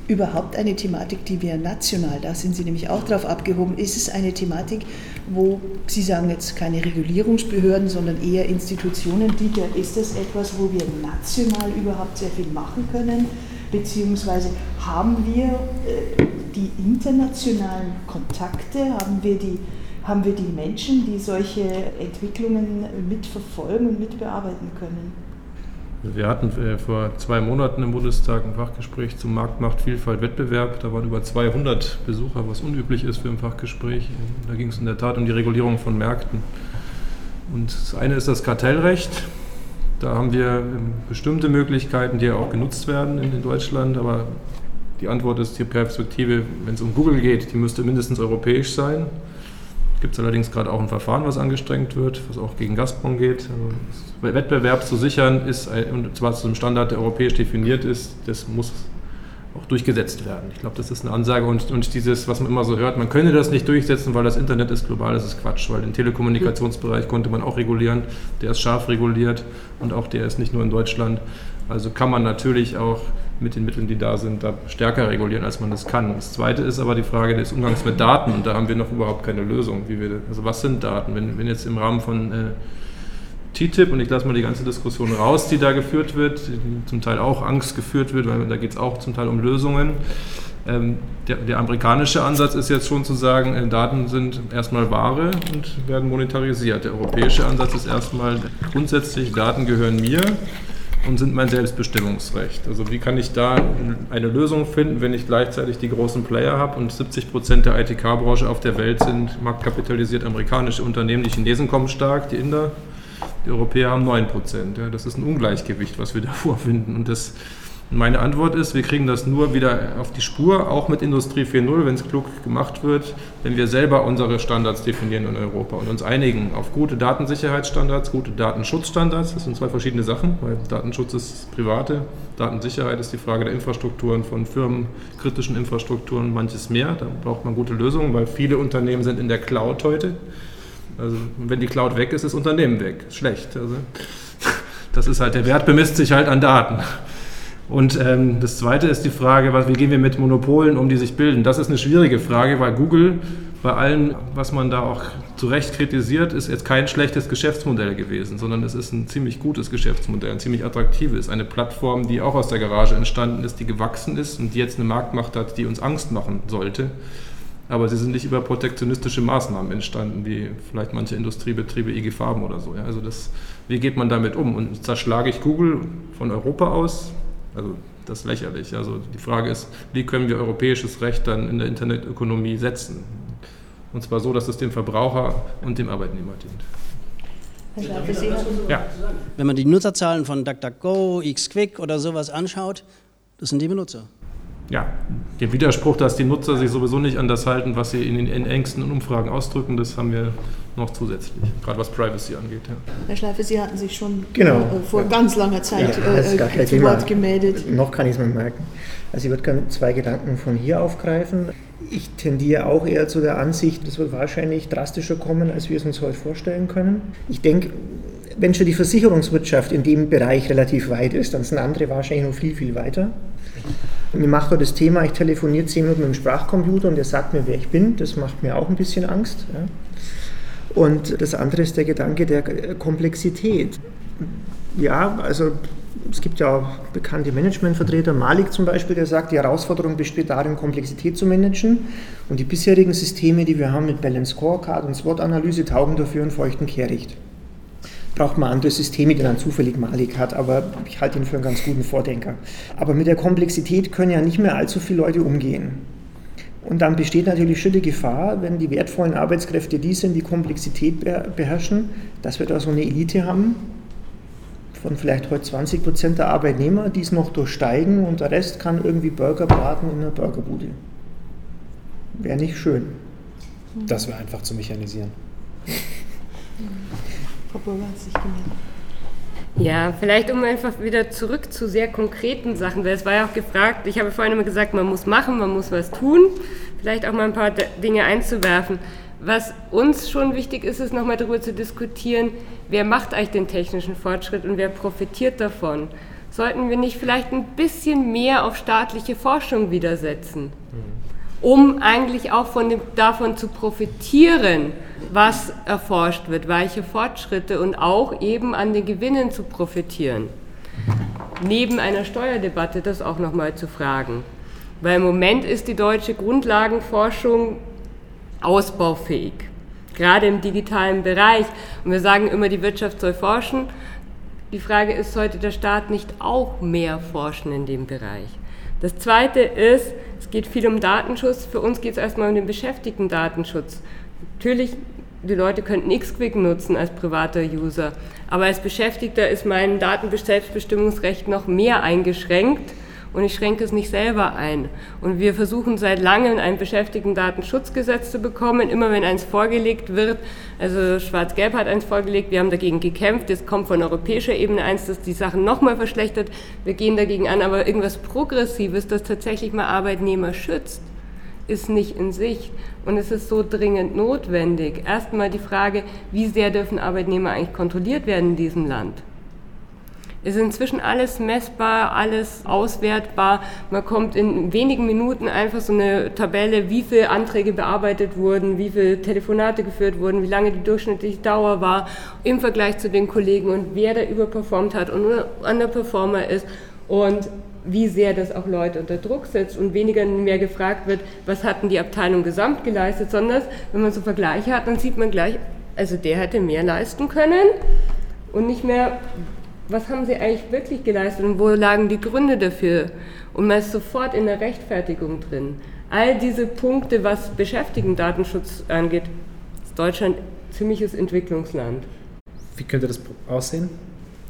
überhaupt eine Thematik, die wir national, da sind Sie nämlich auch drauf abgehoben, ist es eine Thematik, wo Sie sagen jetzt keine Regulierungsbehörden, sondern eher Institutionen, die, ist das etwas, wo wir national überhaupt sehr viel machen können? Beziehungsweise haben wir äh, die internationalen Kontakte, haben wir die haben wir die Menschen, die solche Entwicklungen mitverfolgen und mitbearbeiten können. Wir hatten äh, vor zwei Monaten im Bundestag ein Fachgespräch zum Markt macht Vielfalt Wettbewerb. Da waren über 200 Besucher, was unüblich ist für ein Fachgespräch. Da ging es in der Tat um die Regulierung von Märkten. Und das eine ist das Kartellrecht. Da haben wir ähm, bestimmte Möglichkeiten, die ja auch genutzt werden in Deutschland. Aber die Antwort ist die Perspektive, wenn es um Google geht, die müsste mindestens europäisch sein. Gibt es allerdings gerade auch ein Verfahren, was angestrengt wird, was auch gegen Gazprom geht. Also Wettbewerb zu sichern ist, und zwar zu einem Standard, der europäisch definiert ist, das muss auch durchgesetzt werden. Ich glaube, das ist eine Ansage und, und dieses, was man immer so hört, man könne das nicht durchsetzen, weil das Internet ist global, das ist Quatsch, weil den Telekommunikationsbereich konnte man auch regulieren, der ist scharf reguliert und auch der ist nicht nur in Deutschland. Also kann man natürlich auch mit den Mitteln, die da sind, da stärker regulieren, als man das kann. Das Zweite ist aber die Frage des Umgangs mit Daten und da haben wir noch überhaupt keine Lösung. Wie wir, also was sind Daten? Wenn, wenn jetzt im Rahmen von äh, TTIP und ich lasse mal die ganze Diskussion raus, die da geführt wird, zum Teil auch Angst geführt wird, weil da geht es auch zum Teil um Lösungen. Ähm, der, der, amerikanische Ansatz ist jetzt schon zu sagen, äh, Daten sind erstmal Ware und werden monetarisiert. Der europäische Ansatz ist erstmal grundsätzlich, Daten gehören mir und sind mein Selbstbestimmungsrecht. Also wie kann ich da eine Lösung finden, wenn ich gleichzeitig die großen Player habe und 70 Prozent der ITK-Branche auf der Welt sind marktkapitalisiert amerikanische Unternehmen. Die Chinesen kommen stark, die Inder die Europäer haben 9 Prozent. Ja, das ist ein Ungleichgewicht, was wir da vorfinden. Und das, meine Antwort ist, wir kriegen das nur wieder auf die Spur, auch mit Industrie 4.0, wenn es klug gemacht wird, wenn wir selber unsere Standards definieren in Europa und uns einigen auf gute Datensicherheitsstandards, gute Datenschutzstandards. Das sind zwei verschiedene Sachen, weil Datenschutz ist private, Datensicherheit ist die Frage der Infrastrukturen von Firmen, kritischen Infrastrukturen, manches mehr. Da braucht man gute Lösungen, weil viele Unternehmen sind in der Cloud heute. Also wenn die Cloud weg ist, ist das Unternehmen weg. Schlecht. Also, das ist halt, der Wert bemisst sich halt an Daten. Und ähm, das Zweite ist die Frage, was, wie gehen wir mit Monopolen um, die sich bilden? Das ist eine schwierige Frage, weil Google bei allem, was man da auch zu Recht kritisiert, ist jetzt kein schlechtes Geschäftsmodell gewesen, sondern es ist ein ziemlich gutes Geschäftsmodell, ein ziemlich attraktives. Eine Plattform, die auch aus der Garage entstanden ist, die gewachsen ist und die jetzt eine Marktmacht hat, die uns Angst machen sollte aber sie sind nicht über protektionistische Maßnahmen entstanden, wie vielleicht manche Industriebetriebe IG Farben oder so. Ja. Also das, wie geht man damit um? Und zerschlage ich Google von Europa aus? Also das ist lächerlich. Also die Frage ist, wie können wir europäisches Recht dann in der Internetökonomie setzen? Und zwar so, dass es dem Verbraucher und dem Arbeitnehmer dient. Ja. Wenn man die Nutzerzahlen von DuckDuckGo, XQuick oder sowas anschaut, das sind die Benutzer ja, den Widerspruch, dass die Nutzer sich sowieso nicht an das halten, was sie in den engsten Umfragen ausdrücken, das haben wir noch zusätzlich, gerade was Privacy angeht. Ja. Herr Schleife, Sie hatten sich schon genau. Äh, vor ja. ganz langer Zeit ja, äh, zu Wort gemeldet. Noch kann ich es mir merken. Also ich würde gerne zwei Gedanken von hier aufgreifen. Ich tendiere auch eher zu der Ansicht, das wird wahrscheinlich drastischer kommen, als wir es uns heute vorstellen können. Ich denke, wenn schon die Versicherungswirtschaft in dem Bereich relativ weit ist, dann sind andere wahrscheinlich noch viel, viel weiter. Mir macht das Thema, ich telefoniere zehn Minuten mit dem Sprachcomputer und der sagt mir, wer ich bin. Das macht mir auch ein bisschen Angst. Ja. Und das andere ist der Gedanke der Komplexität. Ja, also es gibt ja auch bekannte Managementvertreter, Malik zum Beispiel, der sagt, die Herausforderung besteht darin, Komplexität zu managen. Und die bisherigen Systeme, die wir haben mit Balance Scorecard und SWOT-Analyse, taugen dafür einen feuchten Kehricht braucht man andere Systeme, die dann zufällig Malik hat, aber ich halte ihn für einen ganz guten Vordenker. Aber mit der Komplexität können ja nicht mehr allzu viele Leute umgehen. Und dann besteht natürlich schon die Gefahr, wenn die wertvollen Arbeitskräfte die sind, die Komplexität beherrschen, dass wir da so eine Elite haben von vielleicht heute 20 Prozent der Arbeitnehmer, die es noch durchsteigen und der Rest kann irgendwie Burger braten in einer Burgerbude. Wäre nicht schön. Das wäre einfach zu mechanisieren. Frau Burger hat sich gemeldet. Ja, vielleicht um einfach wieder zurück zu sehr konkreten Sachen, weil es war ja auch gefragt, ich habe vorhin immer gesagt, man muss machen, man muss was tun, vielleicht auch mal ein paar Dinge einzuwerfen. Was uns schon wichtig ist, ist nochmal darüber zu diskutieren, wer macht eigentlich den technischen Fortschritt und wer profitiert davon. Sollten wir nicht vielleicht ein bisschen mehr auf staatliche Forschung widersetzen, um eigentlich auch von dem, davon zu profitieren, was erforscht wird, welche Fortschritte und auch eben an den Gewinnen zu profitieren. Neben einer Steuerdebatte das auch nochmal zu fragen. Weil im Moment ist die deutsche Grundlagenforschung ausbaufähig, gerade im digitalen Bereich. Und wir sagen immer, die Wirtschaft soll forschen. Die Frage ist, sollte der Staat nicht auch mehr forschen in dem Bereich? Das Zweite ist, es geht viel um Datenschutz. Für uns geht es erstmal um den Beschäftigten-Datenschutz. Natürlich, die Leute könnten Xquick nutzen als privater User, aber als Beschäftigter ist mein Datenselbstbestimmungsrecht noch mehr eingeschränkt und ich schränke es nicht selber ein. Und wir versuchen seit langem ein Beschäftigtendatenschutzgesetz zu bekommen, immer wenn eins vorgelegt wird. Also Schwarz-Gelb hat eins vorgelegt, wir haben dagegen gekämpft, jetzt kommt von europäischer Ebene eins, das die Sachen nochmal verschlechtert. Wir gehen dagegen an, aber irgendwas Progressives, das tatsächlich mal Arbeitnehmer schützt ist nicht in Sicht. Und es ist so dringend notwendig. Erstmal die Frage, wie sehr dürfen Arbeitnehmer eigentlich kontrolliert werden in diesem Land? Es ist inzwischen alles messbar, alles auswertbar. Man kommt in wenigen Minuten einfach so eine Tabelle, wie viele Anträge bearbeitet wurden, wie viele Telefonate geführt wurden, wie lange die durchschnittliche Dauer war im Vergleich zu den Kollegen und wer da überperformt hat und an der Performer ist. Und wie sehr das auch Leute unter Druck setzt und weniger mehr gefragt wird, was hatten die Abteilung gesamt geleistet, sondern wenn man so Vergleiche hat, dann sieht man gleich, also der hätte mehr leisten können und nicht mehr, was haben sie eigentlich wirklich geleistet und wo lagen die Gründe dafür und man ist sofort in der Rechtfertigung drin. All diese Punkte, was Beschäftigten-Datenschutz angeht, ist Deutschland ein ziemliches Entwicklungsland. Wie könnte das aussehen?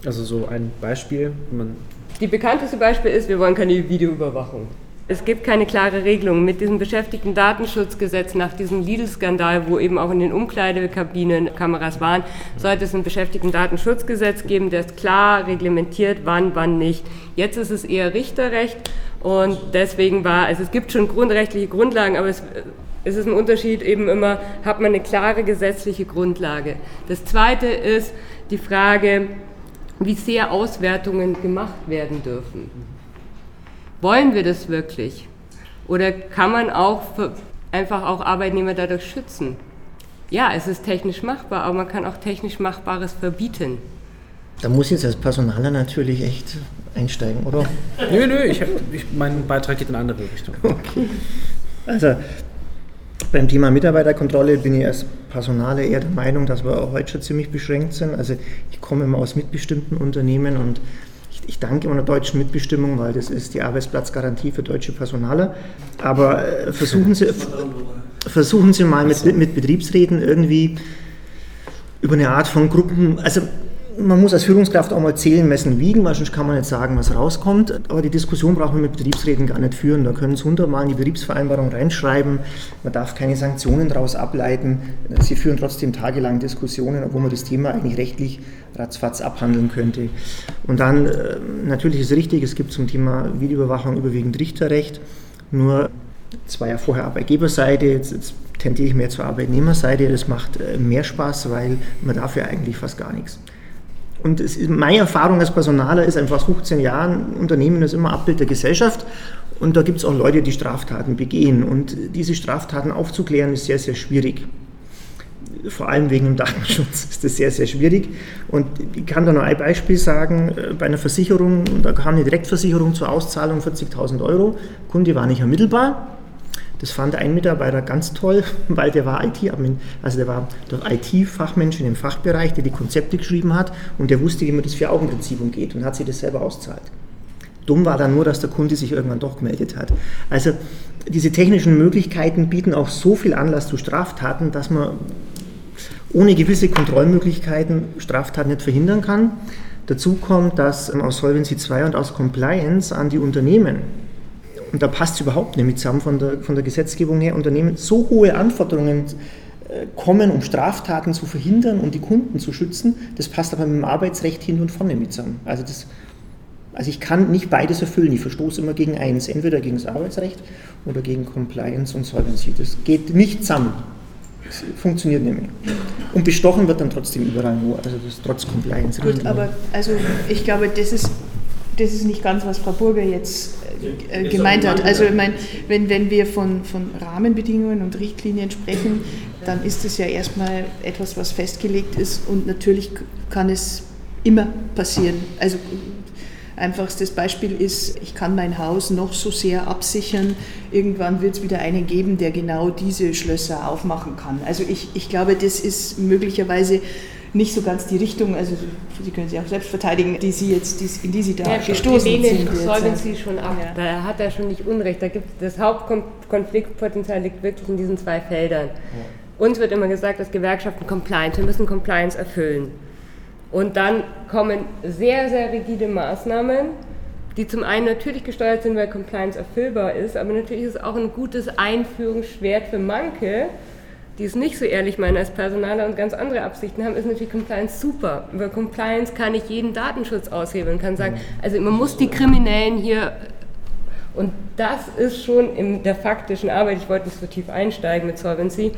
Also so ein Beispiel, wenn man die bekannteste Beispiel ist, wir wollen keine Videoüberwachung. Es gibt keine klare Regelung. Mit diesem Beschäftigten-Datenschutzgesetz nach diesem Lidl-Skandal, wo eben auch in den Umkleidekabinen Kameras waren, sollte es ein Beschäftigten-Datenschutzgesetz geben, das klar reglementiert, wann, wann nicht. Jetzt ist es eher Richterrecht und deswegen war, also es gibt schon grundrechtliche Grundlagen, aber es, es ist ein Unterschied eben immer, hat man eine klare gesetzliche Grundlage. Das Zweite ist die Frage, wie sehr Auswertungen gemacht werden dürfen. Wollen wir das wirklich? Oder kann man auch einfach auch Arbeitnehmer dadurch schützen? Ja, es ist technisch machbar, aber man kann auch technisch Machbares verbieten. Da muss jetzt als Personaler natürlich echt einsteigen, oder? nö, nö, ich hab, ich, mein Beitrag geht in eine andere Richtung. Okay. Also, beim Thema Mitarbeiterkontrolle bin ich als Personale eher der Meinung, dass wir auch heute schon ziemlich beschränkt sind. Also ich komme immer aus mitbestimmten Unternehmen und ich, ich danke immer der deutschen Mitbestimmung, weil das ist die Arbeitsplatzgarantie für deutsche Personale. Aber äh, versuchen, Sie, versuchen Sie mal mit, mit Betriebsräten irgendwie über eine Art von Gruppen, also man muss als Führungskraft auch mal zählen, messen, wiegen, weil sonst kann man nicht sagen, was rauskommt. Aber die Diskussion braucht man mit Betriebsräten gar nicht führen. Da können Sie hundertmal in die Betriebsvereinbarung reinschreiben. Man darf keine Sanktionen daraus ableiten. Sie führen trotzdem tagelang Diskussionen, obwohl man das Thema eigentlich rechtlich ratzfatz abhandeln könnte. Und dann, äh, natürlich ist es richtig, es gibt zum Thema Videoüberwachung überwiegend Richterrecht. Nur, es war ja vorher Arbeitgeberseite, jetzt, jetzt tendiere ich mehr zur Arbeitnehmerseite. Das macht äh, mehr Spaß, weil man dafür eigentlich fast gar nichts. Und ist, meine Erfahrung als Personaler ist einfach 15 Jahren, Unternehmen ist immer Abbild der Gesellschaft und da gibt es auch Leute, die Straftaten begehen. Und diese Straftaten aufzuklären ist sehr, sehr schwierig. Vor allem wegen dem Datenschutz ist das sehr, sehr schwierig. Und ich kann da noch ein Beispiel sagen. Bei einer Versicherung, da kam eine Direktversicherung zur Auszahlung 40.000 Euro. Kunde war nicht ermittelbar. Das fand ein Mitarbeiter ganz toll, weil der war IT-Admin, also der war der IT-Fachmensch in dem Fachbereich, der die Konzepte geschrieben hat und der wusste, wie man das Vier-Augen-Prinzip umgeht und hat sich das selber auszahlt. Dumm war dann nur, dass der Kunde sich irgendwann doch gemeldet hat. Also diese technischen Möglichkeiten bieten auch so viel Anlass zu Straftaten, dass man ohne gewisse Kontrollmöglichkeiten Straftaten nicht verhindern kann. Dazu kommt, dass aus Solvency II und aus Compliance an die Unternehmen und da passt es überhaupt nicht mit zusammen von der, von der Gesetzgebung her, Unternehmen so hohe Anforderungen äh, kommen, um Straftaten zu verhindern und die Kunden zu schützen, das passt aber mit dem Arbeitsrecht hin und vorne mit zusammen. Also, das, also ich kann nicht beides erfüllen, ich verstoße immer gegen eins, entweder gegen das Arbeitsrecht oder gegen Compliance und Solvency. Das geht nicht zusammen. Das funktioniert nicht mehr. Und bestochen wird dann trotzdem überall nur, also das trotz Compliance. Gut, aber also ich glaube, das ist das ist nicht ganz, was Frau Burger jetzt äh, gemeint hat. Also ich meine, wenn, wenn wir von, von Rahmenbedingungen und Richtlinien sprechen, dann ist es ja erstmal etwas, was festgelegt ist und natürlich kann es immer passieren. Also einfachstes Beispiel ist, ich kann mein Haus noch so sehr absichern, irgendwann wird es wieder einen geben, der genau diese Schlösser aufmachen kann. Also ich, ich glaube, das ist möglicherweise nicht so ganz die Richtung, also Sie können sich auch selbst verteidigen, die Sie jetzt, die, in die Sie da ja, gestoßen wir sind. säumen Sie schon ab. Ja. Da hat er schon nicht Unrecht. Da gibt das Hauptkonfliktpotenzial liegt wirklich in diesen zwei Feldern. Ja. Uns wird immer gesagt, dass Gewerkschaften Compliance, wir müssen Compliance erfüllen. Und dann kommen sehr, sehr rigide Maßnahmen, die zum einen natürlich gesteuert sind, weil Compliance erfüllbar ist, aber natürlich ist es auch ein gutes Einführungsschwert für manche, die es nicht so ehrlich meinen als Personaler und ganz andere Absichten haben, ist natürlich Compliance super. Über Compliance kann ich jeden Datenschutz aushebeln, kann sagen, also man muss die Kriminellen hier und das ist schon in der faktischen Arbeit, ich wollte nicht so tief einsteigen mit Solvency,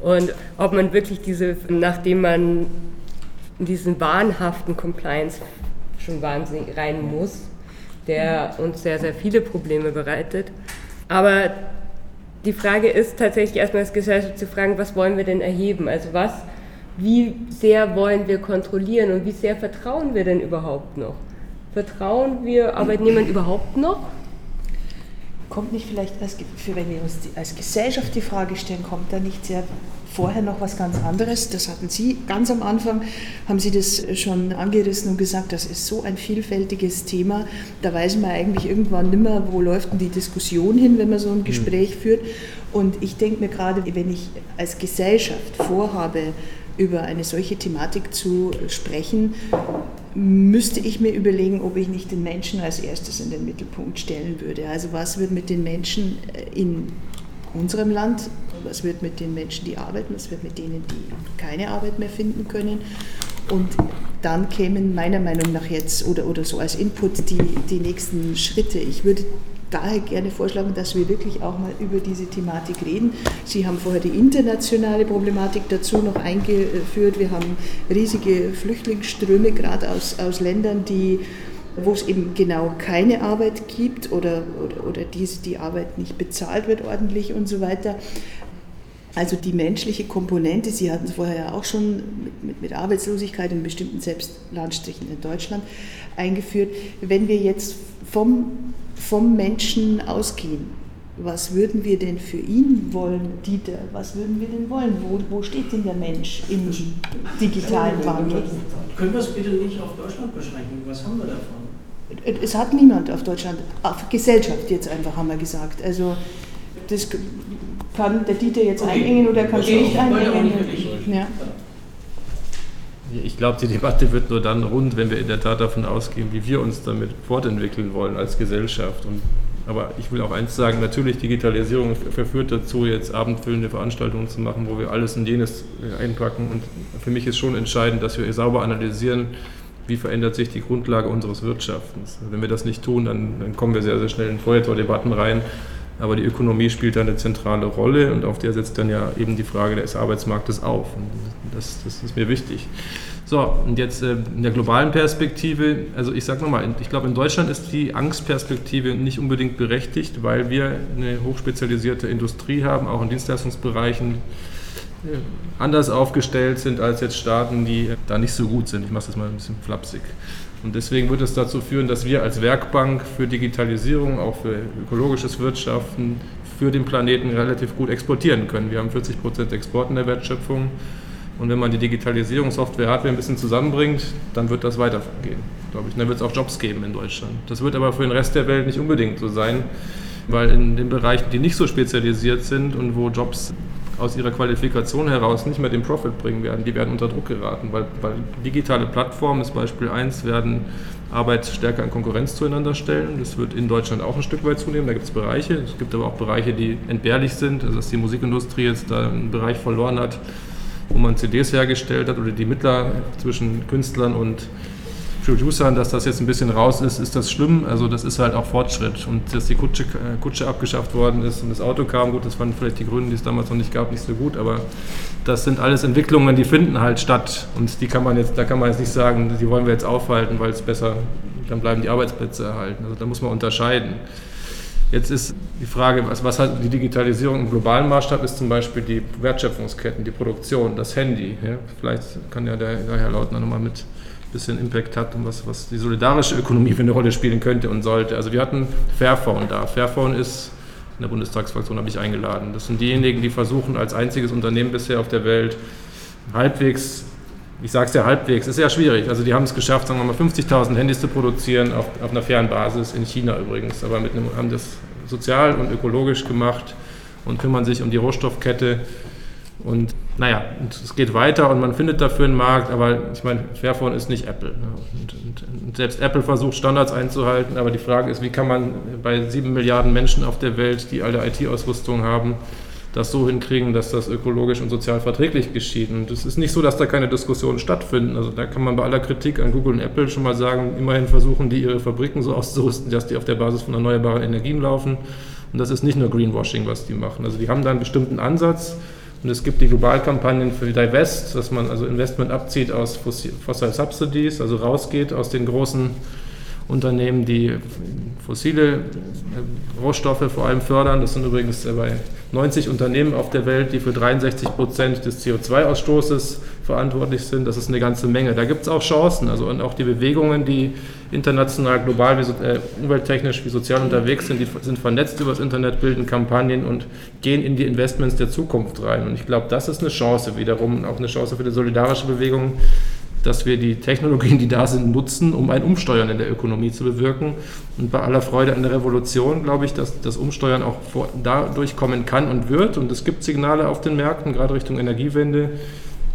und ob man wirklich diese, nachdem man diesen wahnhaften Compliance schon wahnsinnig rein muss, der uns sehr, sehr viele Probleme bereitet. Aber die Frage ist tatsächlich erstmal als Gesellschaft zu fragen, was wollen wir denn erheben? Also was, wie sehr wollen wir kontrollieren und wie sehr vertrauen wir denn überhaupt noch? Vertrauen wir Arbeitnehmern überhaupt noch? Kommt nicht vielleicht, als, für wenn wir uns die, als Gesellschaft die Frage stellen, kommt da nicht sehr vorher noch was ganz anderes? Das hatten Sie ganz am Anfang, haben Sie das schon angerissen und gesagt, das ist so ein vielfältiges Thema. Da weiß man eigentlich irgendwann nimmer, wo läuft denn die Diskussion hin, wenn man so ein hm. Gespräch führt. Und ich denke mir gerade, wenn ich als Gesellschaft vorhabe, über eine solche Thematik zu sprechen, müsste ich mir überlegen, ob ich nicht den Menschen als erstes in den Mittelpunkt stellen würde. Also was wird mit den Menschen äh, in unserem Land, was wird mit den Menschen, die arbeiten, was wird mit denen, die keine Arbeit mehr finden können. Und dann kämen meiner Meinung nach jetzt oder, oder so als Input die, die nächsten Schritte. Ich würde daher gerne vorschlagen, dass wir wirklich auch mal über diese Thematik reden. Sie haben vorher die internationale Problematik dazu noch eingeführt. Wir haben riesige Flüchtlingsströme, gerade aus, aus Ländern, die wo es eben genau keine Arbeit gibt oder, oder, oder diese, die Arbeit nicht bezahlt wird ordentlich und so weiter. Also die menschliche Komponente, Sie hatten es vorher ja auch schon mit, mit, mit Arbeitslosigkeit in bestimmten Selbstlandstrichen in Deutschland eingeführt. Wenn wir jetzt vom vom Menschen ausgehen. Was würden wir denn für ihn wollen, Dieter? Was würden wir denn wollen? Wo, wo steht denn der Mensch im digitalen Wandel? Können wir es bitte nicht auf Deutschland beschränken? Was haben wir davon? Es hat niemand auf Deutschland, auf Gesellschaft jetzt einfach, haben wir gesagt. Also das kann der Dieter jetzt okay. einengen oder kann okay. nicht einengen. Ja. Ich glaube, die Debatte wird nur dann rund, wenn wir in der Tat davon ausgehen, wie wir uns damit fortentwickeln wollen als Gesellschaft. Und, aber ich will auch eins sagen, natürlich Digitalisierung verführt dazu, jetzt abendfüllende Veranstaltungen zu machen, wo wir alles und jenes äh, einpacken. Und für mich ist schon entscheidend, dass wir sauber analysieren, wie verändert sich die Grundlage unseres Wirtschaftens. Wenn wir das nicht tun, dann, dann kommen wir sehr, sehr schnell in Feuertordebatten rein. Aber die Ökonomie spielt da eine zentrale Rolle und auf der setzt dann ja eben die Frage des Arbeitsmarktes auf. Und das, das ist mir wichtig. So, und jetzt äh, in der globalen Perspektive, also ich sage nochmal, ich glaube in Deutschland ist die Angstperspektive nicht unbedingt berechtigt, weil wir eine hochspezialisierte Industrie haben, auch in Dienstleistungsbereichen äh, anders aufgestellt sind als jetzt Staaten, die da nicht so gut sind. Ich mache das mal ein bisschen flapsig. Und deswegen wird es dazu führen, dass wir als Werkbank für Digitalisierung, auch für ökologisches Wirtschaften, für den Planeten relativ gut exportieren können. Wir haben 40 Prozent Export in der Wertschöpfung. Und wenn man die Digitalisierung, Software, Hardware ein bisschen zusammenbringt, dann wird das weitergehen, glaube ich. Dann wird es auch Jobs geben in Deutschland. Das wird aber für den Rest der Welt nicht unbedingt so sein, weil in den Bereichen, die nicht so spezialisiert sind und wo Jobs aus ihrer Qualifikation heraus nicht mehr den Profit bringen werden, die werden unter Druck geraten, weil, weil digitale Plattformen, ist Beispiel 1, werden Arbeit stärker in Konkurrenz zueinander stellen. Das wird in Deutschland auch ein Stück weit zunehmen. Da gibt es Bereiche. Es gibt aber auch Bereiche, die entbehrlich sind, also dass die Musikindustrie jetzt da einen Bereich verloren hat, wo man CDs hergestellt hat oder die Mittler zwischen Künstlern und Producern, dass das jetzt ein bisschen raus ist, ist das schlimm. Also das ist halt auch Fortschritt. Und dass die Kutsche, äh, Kutsche abgeschafft worden ist und das Auto kam, gut, das fanden vielleicht die Grünen, die es damals noch nicht gab, nicht so gut, aber das sind alles Entwicklungen, die finden halt statt. Und die kann man jetzt, da kann man jetzt nicht sagen, die wollen wir jetzt aufhalten, weil es besser, dann bleiben die Arbeitsplätze erhalten. Also da muss man unterscheiden. Jetzt ist die Frage, was, was hat die Digitalisierung im globalen Maßstab, ist zum Beispiel die Wertschöpfungsketten, die Produktion, das Handy. Ja? Vielleicht kann ja der, der Herr Lautner nochmal mit bisschen Impact hat und was, was die solidarische Ökonomie für eine Rolle spielen könnte und sollte. Also wir hatten Fairphone da. Fairphone ist, in der Bundestagsfraktion habe ich eingeladen. Das sind diejenigen, die versuchen, als einziges Unternehmen bisher auf der Welt halbwegs, ich sage es ja halbwegs, ist ja schwierig. Also die haben es geschafft, sagen wir mal 50.000 Handys zu produzieren, auf, auf einer fairen Basis, in China übrigens, aber mit einem, haben das sozial und ökologisch gemacht und kümmern sich um die Rohstoffkette Und naja, es geht weiter und man findet dafür einen Markt, aber ich meine, Fairphone ist nicht Apple. Ne? Und, und, und, selbst Apple versucht Standards einzuhalten, aber die Frage ist, wie kann man bei sieben Milliarden Menschen auf der Welt, die alle IT-Ausrüstung haben, das so hinkriegen, dass das ökologisch und sozial verträglich geschieht. Und es ist nicht so, dass da keine Diskussionen stattfinden. Also da kann man bei aller Kritik an Google und Apple schon mal sagen, immerhin versuchen die ihre Fabriken so auszurüsten, dass die auf der Basis von erneuerbaren Energien laufen. Und das ist nicht nur Greenwashing, was die machen. Also die haben da einen bestimmten Ansatz. Und es gibt die Globalkampagnen für Divest, dass man also Investment abzieht aus Fossil Subsidies, also rausgeht aus den großen Unternehmen, die fossile Rohstoffe vor allem fördern. Das sind übrigens bei 90 Unternehmen auf der Welt, die für 63 Prozent des CO2-Ausstoßes verantwortlich sind. Das ist eine ganze Menge. Da gibt es auch Chancen. Also und auch die Bewegungen, die international, global, wie, äh, umwelttechnisch wie sozial unterwegs sind, die sind vernetzt über das Internet, bilden Kampagnen und gehen in die Investments der Zukunft rein. Und ich glaube, das ist eine Chance wiederum, auch eine Chance für die solidarische Bewegung, dass wir die Technologien, die da sind, nutzen, um ein Umsteuern in der Ökonomie zu bewirken. Und bei aller Freude an der Revolution glaube ich, dass das Umsteuern auch vor, dadurch kommen kann und wird. Und es gibt Signale auf den Märkten, gerade Richtung Energiewende,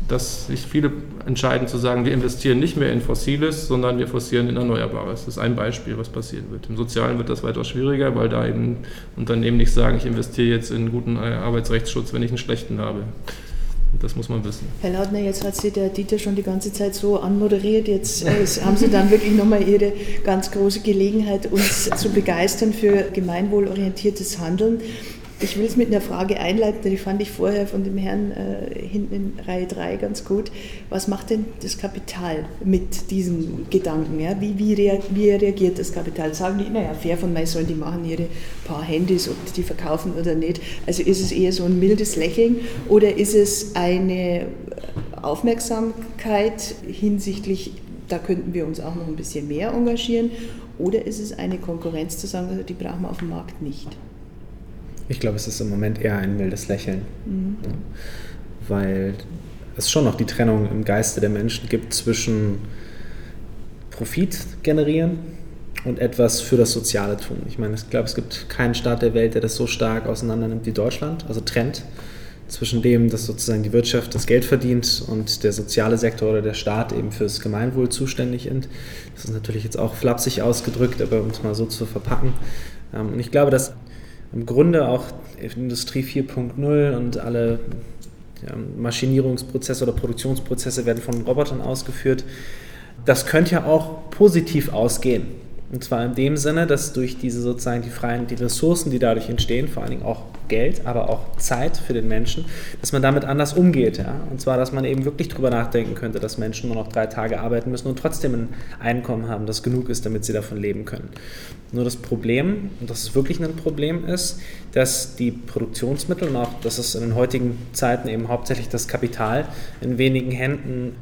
dass sich viele entscheiden zu sagen, wir investieren nicht mehr in Fossiles, sondern wir investieren in Erneuerbares. Das ist ein Beispiel, was passieren wird. Im Sozialen wird das weitaus schwieriger, weil da eben Unternehmen nicht sagen, ich investiere jetzt in guten äh, Arbeitsrechtsschutz, wenn ich einen schlechten habe. Das muss man wissen. Herr Lautner, jetzt hat Sie der Dieter schon die ganze Zeit so anmoderiert. Jetzt äh, haben Sie dann wirklich nochmal Ihre ganz große Gelegenheit, uns zu begeistern für gemeinwohlorientiertes Handeln. Ich will es mit einer Frage einleiten, die fand ich vorher von dem Herrn äh, hinten in Reihe 3 ganz gut. Was macht denn das Kapital mit diesen Gedanken? Ja? Wie, wie, rea wie reagiert das Kapital? Sagen die, naja, fair von mir sollen die machen ihre paar Handys, ob die verkaufen oder nicht. Also ist es eher so ein mildes Lächeln oder ist es eine Aufmerksamkeit hinsichtlich, da könnten wir uns auch noch ein bisschen mehr engagieren? Oder ist es eine Konkurrenz zu sagen, also die brauchen wir auf dem Markt nicht? Ich glaube, es ist im Moment eher ein mildes Lächeln, mhm. weil es schon noch die Trennung im Geiste der Menschen gibt zwischen Profit generieren und etwas für das Soziale tun. Ich meine, ich glaube, es gibt keinen Staat der Welt, der das so stark auseinander nimmt wie Deutschland, also trennt zwischen dem, dass sozusagen die Wirtschaft das Geld verdient und der soziale Sektor oder der Staat eben fürs Gemeinwohl zuständig ist. Das ist natürlich jetzt auch flapsig ausgedrückt, aber um es mal so zu verpacken. Ähm, und ich glaube, dass im Grunde auch Industrie 4.0 und alle ja, Maschinierungsprozesse oder Produktionsprozesse werden von Robotern ausgeführt. Das könnte ja auch positiv ausgehen. Und zwar in dem Sinne, dass durch diese sozusagen die freien, die Ressourcen, die dadurch entstehen, vor allen Dingen auch Geld, aber auch Zeit für den Menschen, dass man damit anders umgeht. Ja? Und zwar, dass man eben wirklich darüber nachdenken könnte, dass Menschen nur noch drei Tage arbeiten müssen und trotzdem ein Einkommen haben, das genug ist, damit sie davon leben können. Nur das Problem, und das ist wirklich ein Problem ist, dass die Produktionsmittel und auch, dass es in den heutigen Zeiten eben hauptsächlich das Kapital in wenigen Händen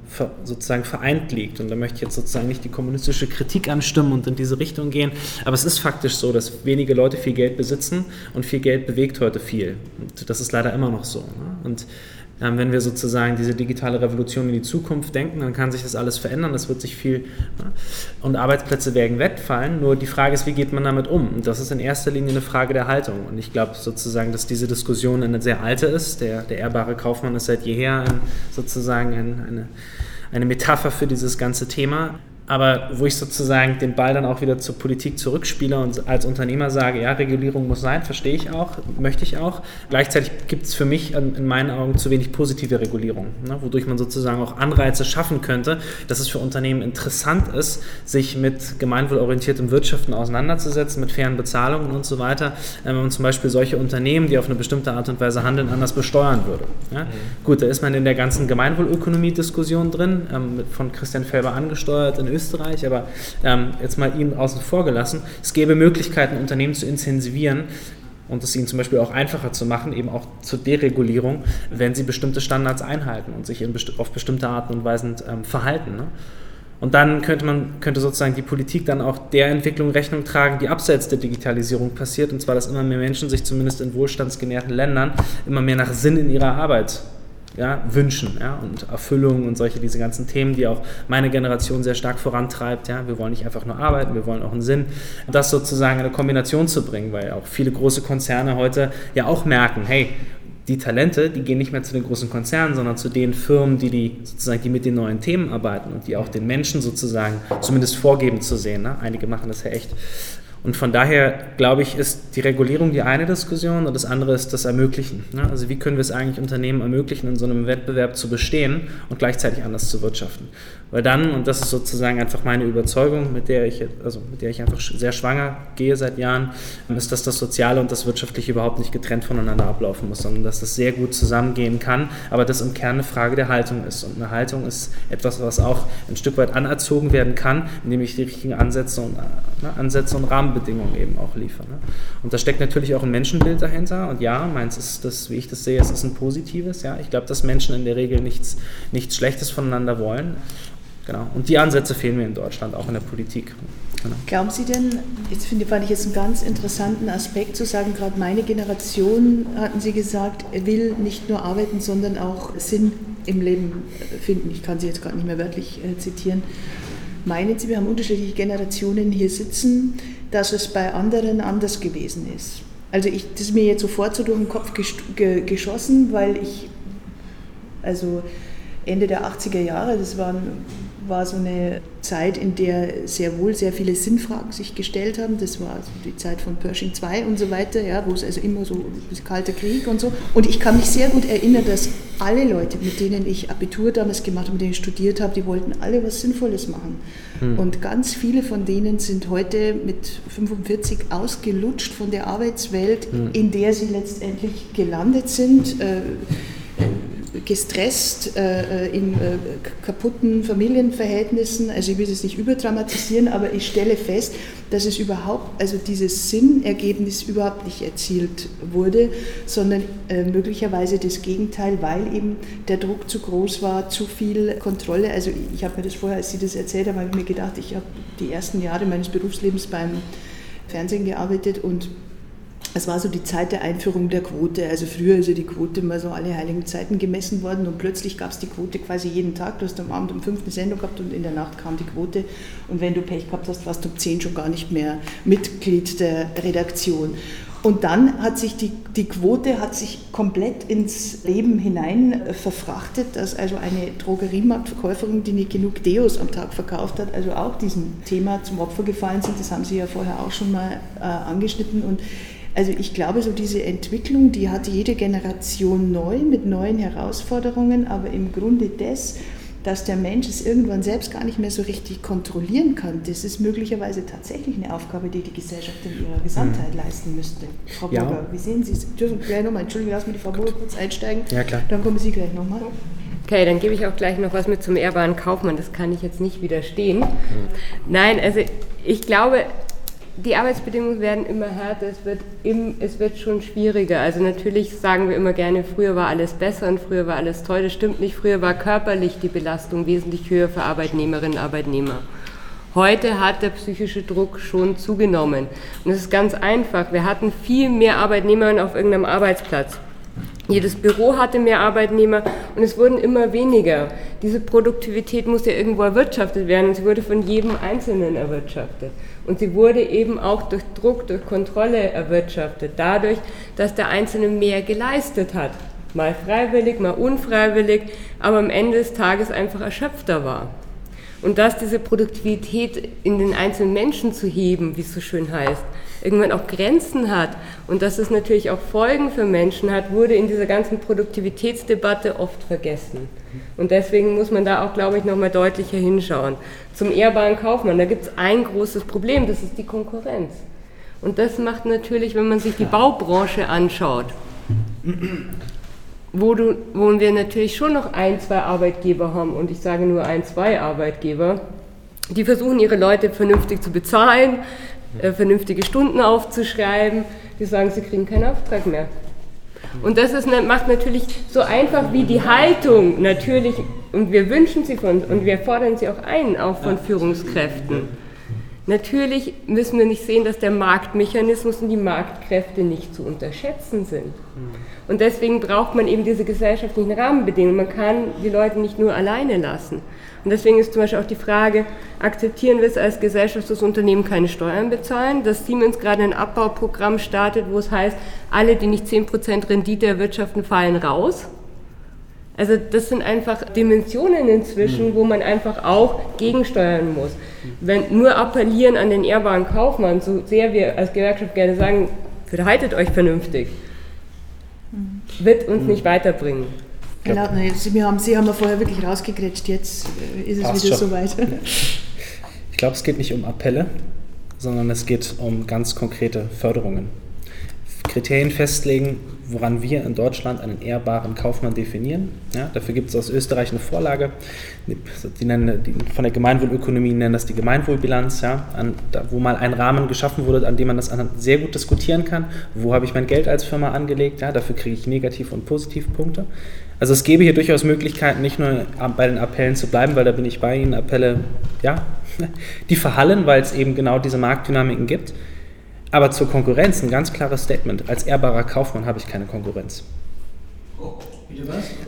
sozusagen vereint liegt. Und da möchte ich jetzt sozusagen nicht die kommunistische Kritik anstimmen und in diese Richtung gehen, aber es ist faktisch so, dass wenige Leute viel Geld besitzen und viel Geld bewegt heute viel. Und das ist leider immer noch so. Ne? Und ähm, wenn wir sozusagen diese digitale Revolution in die Zukunft denken, dann kann sich das alles verändern, das wird sich viel ne? und Arbeitsplätze werden wegfallen. Nur die Frage ist, wie geht man damit um? Und das ist in erster Linie eine Frage der Haltung. Und ich glaube sozusagen, dass diese Diskussion eine sehr alte ist. Der, der ehrbare Kaufmann ist seit jeher ein, sozusagen ein, eine, eine Metapher für dieses ganze Thema aber wo ich sozusagen den Ball dann auch wieder zur Politik zurückspiele und als Unternehmer sage, ja, Regulierung muss sein, verstehe ich auch, möchte ich auch. Gleichzeitig gibt es für mich in meinen Augen zu wenig positive Regulierung, ne, wodurch man sozusagen auch Anreize schaffen könnte, dass es für Unternehmen interessant ist, sich mit gemeinwohlorientiertem Wirtschaften auseinanderzusetzen, mit fairen Bezahlungen und so weiter, äh, wenn man zum Beispiel solche Unternehmen, die auf eine bestimmte Art und Weise handeln, anders besteuern würde. Ja? Mhm. Gut, da ist man in der ganzen Gemeinwohlökonomie-Diskussion drin, ähm, von Christian Felber angesteuert in Österreich, aber ähm, jetzt mal ihn außen vor gelassen. Es gäbe Möglichkeiten, Unternehmen zu incentivieren, und es ihnen zum Beispiel auch einfacher zu machen, eben auch zur Deregulierung, wenn sie bestimmte Standards einhalten und sich besti auf bestimmte Arten und Weisen ähm, verhalten. Ne? Und dann könnte man könnte sozusagen die Politik dann auch der Entwicklung Rechnung tragen, die abseits der Digitalisierung passiert, und zwar, dass immer mehr Menschen sich zumindest in wohlstandsgenährten Ländern immer mehr nach Sinn in ihrer Arbeit ja, wünschen ja, und Erfüllung und solche, diese ganzen Themen, die auch meine Generation sehr stark vorantreibt. Ja. Wir wollen nicht einfach nur arbeiten, wir wollen auch einen Sinn. Das sozusagen in eine Kombination zu bringen, weil auch viele große Konzerne heute ja auch merken, hey, die Talente, die gehen nicht mehr zu den großen Konzernen, sondern zu den Firmen, die, die, sozusagen, die mit den neuen Themen arbeiten und die auch den Menschen sozusagen zumindest vorgeben zu sehen. Ne? Einige machen das ja echt und von daher, glaube ich, ist die Regulierung die eine Diskussion und das andere ist das Ermöglichen. Ne? Also wie können wir es eigentlich Unternehmen ermöglichen, in so einem Wettbewerb zu bestehen und gleichzeitig anders zu wirtschaften. Weil dann, und das ist sozusagen einfach meine Überzeugung, mit der ich, also mit der ich einfach sehr schwanger gehe seit Jahren, ist, dass das Soziale und das Wirtschaftliche überhaupt nicht getrennt voneinander ablaufen muss, sondern dass das sehr gut zusammengehen kann, aber das im Kern eine Frage der Haltung ist. Und eine Haltung ist etwas, was auch ein Stück weit anerzogen werden kann, indem ich die richtigen Ansätze und, ne, Ansätze und Rahmen Rahmenbedingungen eben auch liefern. Ne? Und da steckt natürlich auch ein Menschenbild dahinter. Und ja, meins ist das, wie ich das sehe, es ist ein positives. Ja, ich glaube, dass Menschen in der Regel nichts, nichts Schlechtes voneinander wollen. Genau. Und die Ansätze fehlen mir in Deutschland, auch in der Politik. Genau. Glauben Sie denn, jetzt finde, fand ich jetzt einen ganz interessanten Aspekt zu sagen, gerade meine Generation, hatten Sie gesagt, will nicht nur arbeiten, sondern auch Sinn im Leben finden. Ich kann Sie jetzt gerade nicht mehr wörtlich äh, zitieren. Meinen Sie, wir haben unterschiedliche Generationen hier sitzen, dass es bei anderen anders gewesen ist? Also ich, das ist mir jetzt sofort so durch den Kopf geschossen, weil ich, also Ende der 80er Jahre, das waren war so eine Zeit, in der sehr wohl sehr viele Sinnfragen sich gestellt haben. Das war also die Zeit von Pershing II und so weiter, ja, wo es also immer so kalter Krieg und so. Und ich kann mich sehr gut erinnern, dass alle Leute, mit denen ich Abitur damals gemacht habe, mit denen ich studiert habe, die wollten alle was Sinnvolles machen. Hm. Und ganz viele von denen sind heute mit 45 ausgelutscht von der Arbeitswelt, hm. in der sie letztendlich gelandet sind. Äh, gestresst, äh, in äh, kaputten Familienverhältnissen. Also ich will es nicht überdramatisieren, aber ich stelle fest, dass es überhaupt, also dieses Sinnergebnis überhaupt nicht erzielt wurde, sondern äh, möglicherweise das Gegenteil, weil eben der Druck zu groß war, zu viel Kontrolle. Also ich habe mir das vorher, als Sie das erzählt haben, habe ich mir gedacht, ich habe die ersten Jahre meines Berufslebens beim Fernsehen gearbeitet und es war so die Zeit der Einführung der Quote. Also früher ist ja die Quote mal so alle heiligen Zeiten gemessen worden und plötzlich gab es die Quote quasi jeden Tag. Du hast am Abend um fünf eine Sendung gehabt und in der Nacht kam die Quote. Und wenn du Pech gehabt hast, warst du um zehn schon gar nicht mehr Mitglied der Redaktion. Und dann hat sich die, die Quote hat sich komplett ins Leben hinein verfrachtet, dass also eine Drogeriemarktverkäuferin, die nicht genug Deos am Tag verkauft hat, also auch diesem Thema zum Opfer gefallen sind. Das haben Sie ja vorher auch schon mal äh, angeschnitten. Und also ich glaube, so diese Entwicklung, die hat jede Generation neu mit neuen Herausforderungen, aber im Grunde das, dass der Mensch es irgendwann selbst gar nicht mehr so richtig kontrollieren kann, das ist möglicherweise tatsächlich eine Aufgabe, die die Gesellschaft in ihrer Gesamtheit mhm. leisten müsste. Frau ja. Burger, wie sehen Sie es? Dürfen gleich nochmal, Entschuldigung, lassen wir die Frau Burger kurz einsteigen. Ja, klar. Dann kommen Sie gleich nochmal. Okay, dann gebe ich auch gleich noch was mit zum ehrbaren Kaufmann, das kann ich jetzt nicht widerstehen. Mhm. Nein, also ich glaube, die Arbeitsbedingungen werden immer härter, es wird, im, es wird schon schwieriger. Also natürlich sagen wir immer gerne, früher war alles besser und früher war alles toll. Das stimmt nicht. Früher war körperlich die Belastung wesentlich höher für Arbeitnehmerinnen und Arbeitnehmer. Heute hat der psychische Druck schon zugenommen. Und es ist ganz einfach. Wir hatten viel mehr Arbeitnehmerinnen auf irgendeinem Arbeitsplatz. Jedes Büro hatte mehr Arbeitnehmer und es wurden immer weniger. Diese Produktivität muss ja irgendwo erwirtschaftet werden und sie wurde von jedem Einzelnen erwirtschaftet. Und sie wurde eben auch durch Druck, durch Kontrolle erwirtschaftet, dadurch, dass der Einzelne mehr geleistet hat. Mal freiwillig, mal unfreiwillig, aber am Ende des Tages einfach erschöpfter war. Und dass diese Produktivität in den einzelnen Menschen zu heben, wie es so schön heißt, irgendwann auch Grenzen hat und dass es natürlich auch Folgen für Menschen hat, wurde in dieser ganzen Produktivitätsdebatte oft vergessen. Und deswegen muss man da auch, glaube ich, nochmal deutlicher hinschauen. Zum ehrbaren Kaufmann, da gibt es ein großes Problem, das ist die Konkurrenz. Und das macht natürlich, wenn man sich die Baubranche anschaut, wo, du, wo wir natürlich schon noch ein, zwei Arbeitgeber haben, und ich sage nur ein, zwei Arbeitgeber, die versuchen ihre Leute vernünftig zu bezahlen, äh, vernünftige Stunden aufzuschreiben, die sagen, sie kriegen keinen Auftrag mehr. Und das ist, macht natürlich so einfach wie die Haltung natürlich, und wir wünschen sie von, und wir fordern sie auch ein, auch von Führungskräften, Natürlich müssen wir nicht sehen, dass der Marktmechanismus und die Marktkräfte nicht zu unterschätzen sind. Und deswegen braucht man eben diese gesellschaftlichen Rahmenbedingungen. Man kann die Leute nicht nur alleine lassen. Und deswegen ist zum Beispiel auch die Frage, akzeptieren wir es als Gesellschaft, dass Unternehmen keine Steuern bezahlen, dass Siemens gerade ein Abbauprogramm startet, wo es heißt, alle, die nicht 10% Rendite erwirtschaften, fallen raus. Also das sind einfach Dimensionen inzwischen, wo man einfach auch gegensteuern muss. Wenn nur appellieren an den ehrbaren Kaufmann, so sehr wir als Gewerkschaft gerne sagen, verhaltet euch vernünftig, wird uns nicht weiterbringen. Herr Lautner, jetzt, wir haben, Sie haben ja vorher wirklich rausgegrätscht, jetzt äh, ist es wieder schon. soweit. Ich glaube, es geht nicht um Appelle, sondern es geht um ganz konkrete Förderungen. Kriterien festlegen, woran wir in Deutschland einen ehrbaren Kaufmann definieren. Ja, dafür gibt es aus Österreich eine Vorlage, die nennen, die von der Gemeinwohlökonomie nennen das die Gemeinwohlbilanz, ja, an, da, wo mal ein Rahmen geschaffen wurde, an dem man das sehr gut diskutieren kann. Wo habe ich mein Geld als Firma angelegt? Ja, dafür kriege ich Negativ- und Positivpunkte. Also es gäbe hier durchaus Möglichkeiten, nicht nur bei den Appellen zu bleiben, weil da bin ich bei Ihnen, Appelle, ja, die verhallen, weil es eben genau diese Marktdynamiken gibt. Aber zur Konkurrenz ein ganz klares Statement. Als ehrbarer Kaufmann habe ich keine Konkurrenz.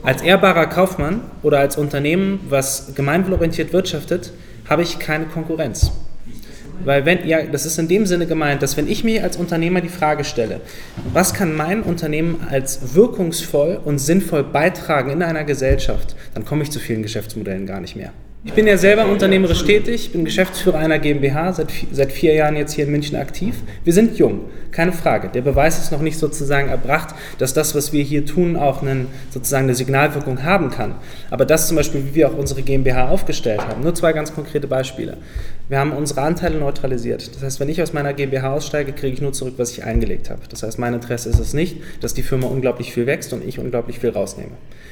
Als ehrbarer Kaufmann oder als Unternehmen, was gemeinwohlorientiert wirtschaftet, habe ich keine Konkurrenz. Weil wenn, ja, das ist in dem Sinne gemeint, dass wenn ich mir als Unternehmer die Frage stelle, was kann mein Unternehmen als wirkungsvoll und sinnvoll beitragen in einer Gesellschaft, dann komme ich zu vielen Geschäftsmodellen gar nicht mehr. Ich bin ja selber unternehmerisch tätig, bin Geschäftsführer einer GmbH, seit, seit vier Jahren jetzt hier in München aktiv. Wir sind jung, keine Frage. Der Beweis ist noch nicht sozusagen erbracht, dass das, was wir hier tun, auch einen, sozusagen eine Signalwirkung haben kann. Aber das zum Beispiel, wie wir auch unsere GmbH aufgestellt haben, nur zwei ganz konkrete Beispiele. Wir haben unsere Anteile neutralisiert. Das heißt, wenn ich aus meiner GmbH aussteige, kriege ich nur zurück, was ich eingelegt habe. Das heißt, mein Interesse ist es nicht, dass die Firma unglaublich viel wächst und ich unglaublich viel rausnehme.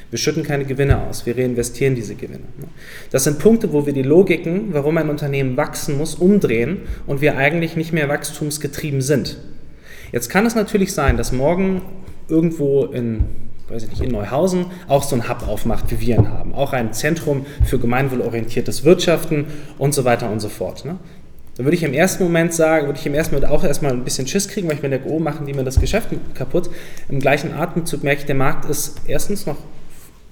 Wir schütten keine Gewinne aus, wir reinvestieren diese Gewinne. Das sind Punkte, wo wir die Logiken, warum ein Unternehmen wachsen muss, umdrehen und wir eigentlich nicht mehr wachstumsgetrieben sind. Jetzt kann es natürlich sein, dass morgen irgendwo in weiß ich nicht, in Neuhausen auch so ein Hub aufmacht, wie wir ihn haben. Auch ein Zentrum für gemeinwohlorientiertes Wirtschaften und so weiter und so fort. Ne? Da würde ich im ersten Moment sagen, würde ich im ersten Moment auch erstmal ein bisschen Schiss kriegen, weil ich mir denke, oh, machen die mir das Geschäft kaputt. Im gleichen Atemzug merke ich, der Markt ist erstens noch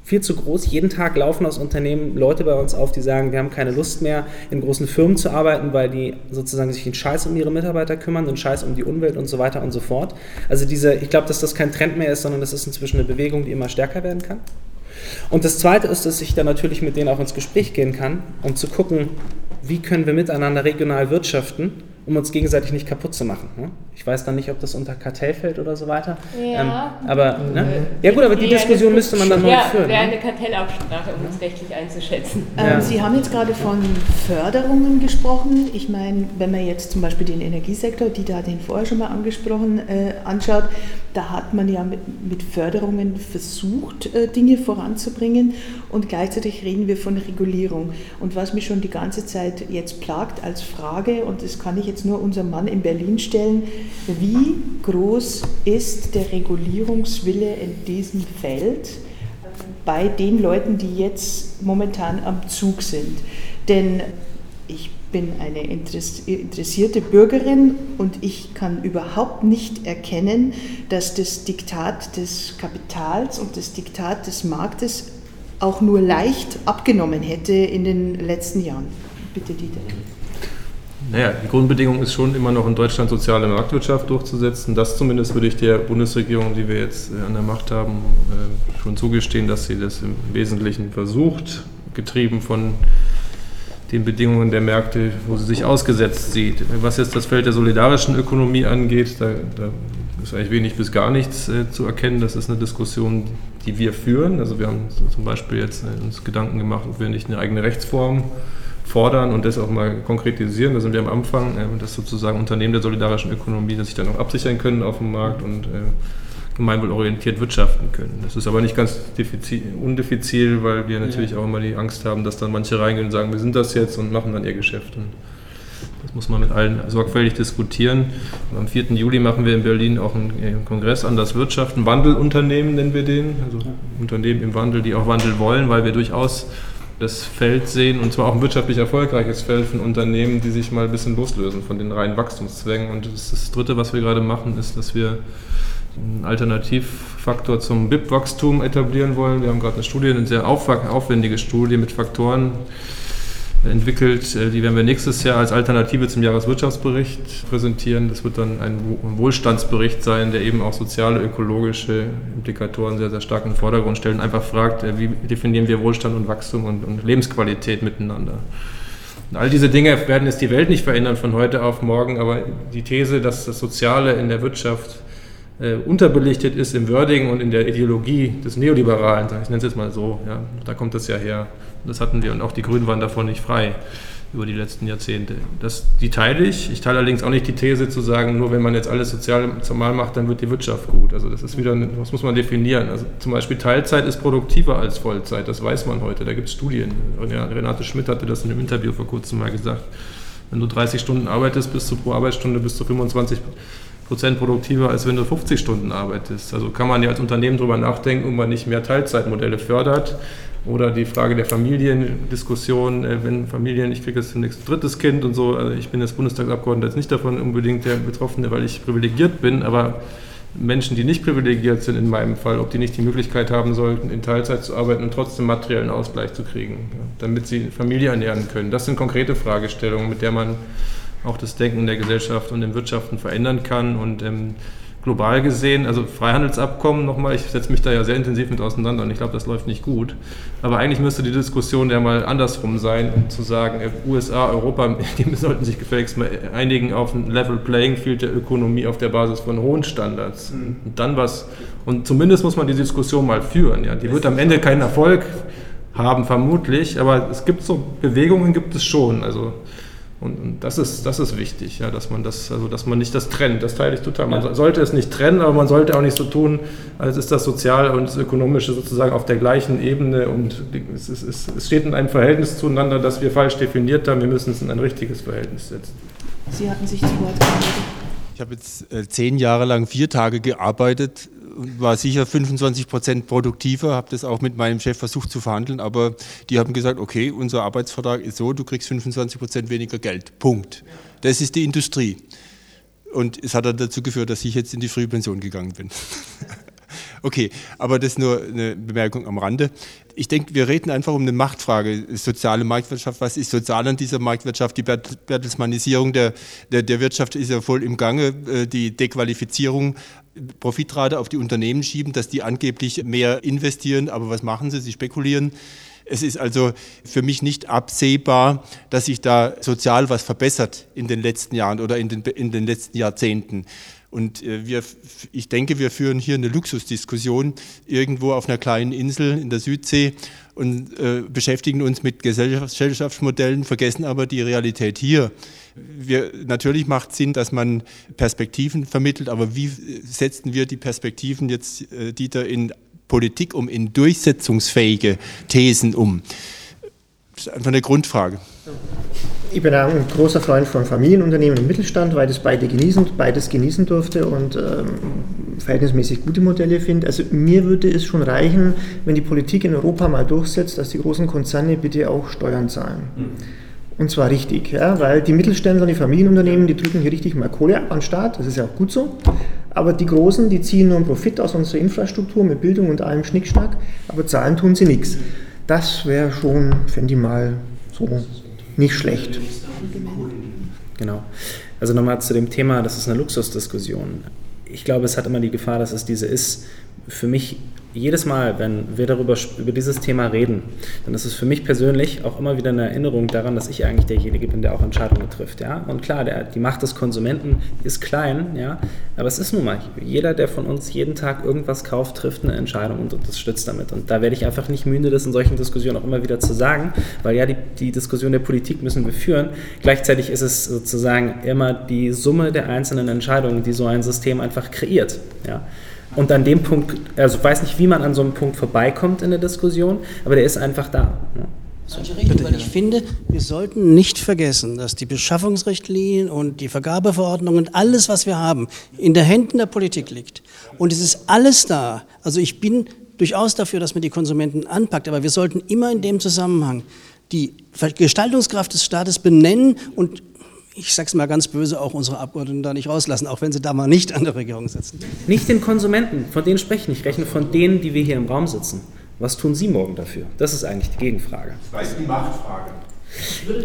viel zu groß. Jeden Tag laufen aus Unternehmen Leute bei uns auf, die sagen, wir haben keine Lust mehr, in großen Firmen zu arbeiten, weil die sozusagen sich den Scheiß um ihre Mitarbeiter kümmern, den Scheiß um die Umwelt und so weiter und so fort. Also diese, ich glaube, dass das kein Trend mehr ist, sondern das ist inzwischen eine Bewegung, die immer stärker werden kann. Und das Zweite ist, dass ich dann natürlich mit denen auch ins Gespräch gehen kann, um zu gucken, wie können wir miteinander regional wirtschaften, um uns gegenseitig nicht kaputt zu machen. ne? Ich weiß dann nicht, ob das unter Kartell fällt oder so weiter. Ja. Ähm, aber, ne? ja gut, aber die Diskussion müsste man dann neu ja, führen. wäre Ne? eine Kartellabsprache, um es rechtlich einzuschätzen. Ähm, Sie haben jetzt gerade von Förderungen gesprochen. Ich meine, wenn man jetzt zum Beispiel den Energiesektor, die da den vorher schon mal angesprochen, äh, anschaut, da hat man ja mit, mit Förderungen versucht, äh, Dinge voranzubringen und gleichzeitig reden wir von Regulierung. Und was mich schon die ganze Zeit jetzt plagt als Frage, und das kann ich jetzt nur unserem Mann in Berlin stellen, wie groß ist der Regulierungswille in diesem Feld? bei den Leuten, die jetzt momentan am Zug sind. Denn ich bin eine interessierte Bürgerin und ich kann überhaupt nicht erkennen, dass das Diktat des Kapitals und das Diktat des Marktes auch nur leicht abgenommen hätte in den letzten Jahren. Bitte, Dieter. Naja, die Grundbedingung ist schon immer noch in Deutschland soziale Marktwirtschaft durchzusetzen. Das zumindest würde ich der Bundesregierung, die wir jetzt äh, an der Macht haben, äh, schon zugestehen, dass sie das im Wesentlichen versucht, getrieben von den Bedingungen der Märkte, wo sie sich ausgesetzt sieht. Was jetzt das Feld der solidarischen Ökonomie angeht, da, da ist eigentlich wenig bis gar nichts äh, zu erkennen. Das ist eine Diskussion, die wir führen. Also wir haben zum Beispiel jetzt äh, uns Gedanken gemacht, ob wir nicht eine eigene Rechtsform fordern und das auch mal konkretisieren. Da sind wir am Anfang, äh, dass sozusagen Unternehmen der solidarischen Ökonomie dass sich dann auch absichern können auf dem Markt und äh, gemeinwohlorientiert wirtschaften können. Das ist aber nicht ganz undifizil, weil wir natürlich ja. auch immer die Angst haben, dass dann manche reingehen und sagen, wir sind das jetzt und machen dann ihr Geschäft. Und das muss man mit allen sorgfältig diskutieren. Und am 4. Juli machen wir in Berlin auch einen Kongress an das Wirtschaften. Wandelunternehmen nennen wir den, also Unternehmen im Wandel, die auch Wandel wollen, weil wir durchaus das Feld sehen, und zwar auch ein wirtschaftlich erfolgreiches Feld von Unternehmen, die sich mal ein bisschen loslösen von den reinen Wachstumszwängen. Und das, das Dritte, was wir gerade machen, ist, dass wir einen Alternativfaktor zum BIP-Wachstum etablieren wollen. Wir haben gerade eine Studie, eine sehr aufwendige Studie mit Faktoren entwickelt. Äh, die werden wir nächstes Jahr als Alternative zum Jahreswirtschaftsbericht präsentieren. Das wird dann ein Wohlstandsbericht sein, der eben auch soziale, ökologische Implikatoren sehr, sehr stark in den Vordergrund stellt und einfach fragt, äh, wie definieren wir Wohlstand und Wachstum und, und Lebensqualität miteinander. Und all diese Dinge werden jetzt die Welt nicht verändern von heute auf morgen, aber die These, dass das Soziale in der Wirtschaft äh, unterbelichtet ist im Wording und in der Ideologie des Neoliberalen, ich nenne es jetzt mal so, ja, da kommt das ja her. Das hatten wir und auch die Grünen waren davon nicht frei über die letzten Jahrzehnte. Das, die teile ich. Ich teile allerdings auch nicht die These zu sagen, nur wenn man jetzt alles sozial normal macht, dann wird die Wirtschaft gut. Also das ist wieder, was muss man definieren. Also zum Beispiel Teilzeit ist produktiver als Vollzeit, das weiß man heute. Da gibt es Studien. Renate Schmidt hatte das in einem Interview vor kurzem mal gesagt. Wenn du 30 Stunden arbeitest, bist du pro Arbeitsstunde bis zu 25 Prozent produktiver, als wenn du 50 Stunden arbeitest. Also kann man ja als Unternehmen darüber nachdenken, ob man nicht mehr Teilzeitmodelle fördert oder die Frage der Familiendiskussion, äh, wenn Familien, ich kriege jetzt demnächst ein drittes Kind und so, also ich bin jetzt Bundestagsabgeordneter, jetzt nicht davon unbedingt der Betroffene, weil ich privilegiert bin, aber Menschen, die nicht privilegiert sind in meinem Fall, ob die nicht die Möglichkeit haben sollten, in Teilzeit zu arbeiten und trotzdem materiellen Ausgleich zu kriegen, damit sie Familie ernähren können. Das sind konkrete Fragestellungen, mit der man auch das Denken der Gesellschaft und den Wirtschaften verändern kann und ähm, global gesehen, also Freihandelsabkommen nochmal, ich setze mich da ja sehr intensiv mit auseinander und ich glaube, das läuft nicht gut. Aber eigentlich müsste die Diskussion ja mal andersrum sein, um zu sagen, äh, USA, Europa, die sollten sich gefälligst mal einigen auf ein Level Playing Field der Ökonomie auf der Basis von hohen Standards. Mhm. Und dann was, und zumindest muss man die Diskussion mal führen. Ja. Die wird am Ende keinen Erfolg haben, vermutlich, aber es gibt so Bewegungen, gibt es schon. Also und, und, das, ist, das ist wichtig, ja, dass man das, also dass man nicht das trennt. Das teile ich total. Man ja. sollte es nicht trennen, aber man sollte auch nicht so tun, als ist das Soziale und das Ökonomische sozusagen auf der gleichen Ebene und es, ist, es, es steht in einem Verhältnis zueinander, das wir falsch definiert haben. Wir müssen es in ein richtiges Verhältnis setzen. Sie hatten sich zu Wort gemeldet. Ich habe jetzt äh, zehn Jahre lang vier Tage gearbeitet war sicher 25 Prozent produktiver, habe das auch mit meinem Chef versucht zu verhandeln, aber die haben gesagt, okay, unser Arbeitsvertrag ist so, du kriegst 25 Prozent weniger Geld. Punkt. Das ist die Industrie. Und es hat dann dazu geführt, dass ich jetzt in die Frühpension gegangen bin. okay, aber das ist nur eine Bemerkung am Rande. Ich denke, wir reden einfach um eine Machtfrage, soziale Marktwirtschaft. Was ist sozial an dieser Marktwirtschaft? Die Bertelsmannisierung der, der, der Wirtschaft ist ja voll im Gange. Äh, die Dequalifizierung Profitrate auf die Unternehmen schieben, dass die angeblich mehr investieren, aber was machen sie? Sie spekulieren. Es ist also für mich nicht absehbar, dass sich da sozial was verbessert in den letzten Jahren oder in den, in den letzten Jahrzehnten. Und äh, wir, ich denke, wir führen hier eine Luxusdiskussion irgendwo auf einer kleinen Insel in der Südsee und äh, beschäftigen uns mit Gesellschaftsmodellen, vergessen aber die Realität hier. Wir, natürlich macht Sinn, dass man Perspektiven vermittelt, aber wie setzen wir die Perspektiven jetzt, äh, Dieter, in Politik um, in durchsetzungsfähige Thesen um? Das ist einfach eine Grundfrage. Ich bin auch ein großer Freund von Familienunternehmen und Mittelstand, weil das beide genießen, beides genießen durfte und ähm, verhältnismäßig gute Modelle finde. Also mir würde es schon reichen, wenn die Politik in Europa mal durchsetzt, dass die großen Konzerne bitte auch Steuern zahlen. Mhm. Und zwar richtig, ja, weil die Mittelständler, die Familienunternehmen, die drücken hier richtig mal Kohle ab an den Staat, das ist ja auch gut so. Aber die Großen, die ziehen nur einen Profit aus unserer Infrastruktur mit Bildung und allem Schnickschnack, aber zahlen tun sie nichts. Das wäre schon, fände ich mal so nicht schlecht. Genau. Also nochmal zu dem Thema, das ist eine Luxusdiskussion. Ich glaube, es hat immer die Gefahr, dass es diese ist. Für mich jedes Mal, wenn wir darüber über dieses Thema reden, dann ist es für mich persönlich auch immer wieder eine Erinnerung daran, dass ich eigentlich derjenige bin, der auch Entscheidungen trifft. Ja? Und klar, der, die Macht des Konsumenten ist klein, ja? aber es ist nun mal, jeder, der von uns jeden Tag irgendwas kauft, trifft eine Entscheidung und unterstützt damit. Und da werde ich einfach nicht müde, das in solchen Diskussionen auch immer wieder zu sagen, weil ja, die, die Diskussion der Politik müssen wir führen. Gleichzeitig ist es sozusagen immer die Summe der einzelnen Entscheidungen, die so ein System einfach kreiert. Ja? Und an dem Punkt, also ich weiß nicht, wie man an so einem Punkt vorbeikommt in der Diskussion, aber der ist einfach da. Ne? So. Weil ich finde, wir sollten nicht vergessen, dass die Beschaffungsrichtlinien und die Vergabeverordnungen und alles, was wir haben, in den Händen der Politik liegt. Und es ist alles da. Also ich bin durchaus dafür, dass man die Konsumenten anpackt, aber wir sollten immer in dem Zusammenhang die Gestaltungskraft des Staates benennen und ich sage es mal ganz böse, auch unsere Abgeordneten da nicht rauslassen, auch wenn sie da mal nicht an der Regierung sitzen. Nicht den Konsumenten, von denen spreche ich nicht, ich rechne von denen, die wir hier im Raum sitzen. Was tun Sie morgen dafür? Das ist eigentlich die Gegenfrage. Das ist die Machtfrage.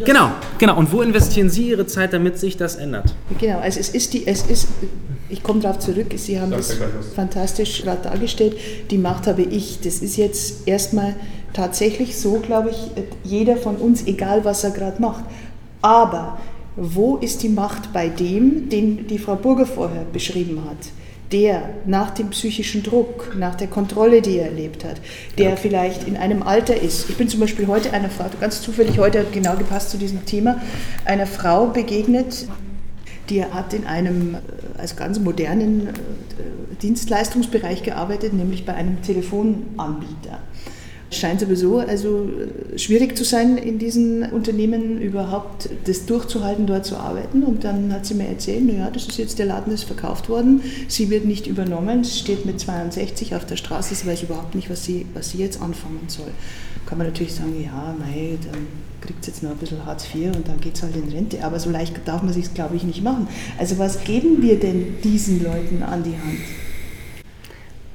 Genau, genau. Und wo investieren Sie Ihre Zeit, damit sich das ändert? Genau, also es ist die, es ist, ich komme darauf zurück, Sie haben das fantastisch gerade dargestellt. Die Macht habe ich. Das ist jetzt erstmal tatsächlich so, glaube ich, jeder von uns, egal was er gerade macht. Aber wo ist die Macht bei dem, den die Frau Burger vorher beschrieben hat? der nach dem psychischen Druck, nach der Kontrolle, die er erlebt hat, der vielleicht in einem Alter ist. Ich bin zum Beispiel heute einer Frau, ganz zufällig heute genau gepasst zu diesem Thema, einer Frau begegnet, die hat in einem äh, als ganz modernen äh, Dienstleistungsbereich gearbeitet, nämlich bei einem Telefonanbieter scheint sowieso also schwierig zu sein, in diesen Unternehmen überhaupt das durchzuhalten, dort zu arbeiten. Und dann hat sie mir erzählt, naja, das ist jetzt der Laden, ist verkauft worden, sie wird nicht übernommen, sie steht mit 62 auf der Straße, sie weiß überhaupt nicht, was sie, was sie jetzt anfangen soll. Kann man natürlich sagen, ja, mei, dann kriegt jetzt noch ein bisschen Hartz IV und dann geht es halt in Rente. Aber so leicht darf man sich glaube ich, nicht machen. Also was geben wir denn diesen Leuten an die Hand?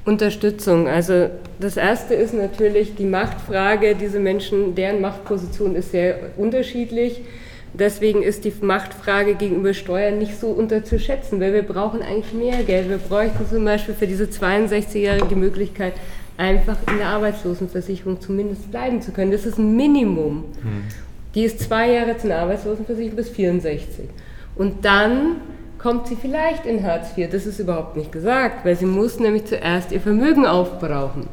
Unterstützung. Also das erste ist natürlich die Machtfrage. Diese Menschen, deren Machtposition ist sehr unterschiedlich. Deswegen ist die Machtfrage gegenüber Steuern nicht so unterzuschätzen, weil wir brauchen eigentlich mehr Geld. Wir bräuchten zum Beispiel für diese 62-Jährigen die Möglichkeit, einfach in der Arbeitslosenversicherung zumindest bleiben zu können. Das ist ein Minimum. Hm. Die ist zwei Jahre zu einer Arbeitslosenversicherung bis 64. Und dann kommt sie vielleicht in Hartz IV. Das ist überhaupt nicht gesagt, weil sie muss nämlich zuerst ihr Vermögen aufbrauchen.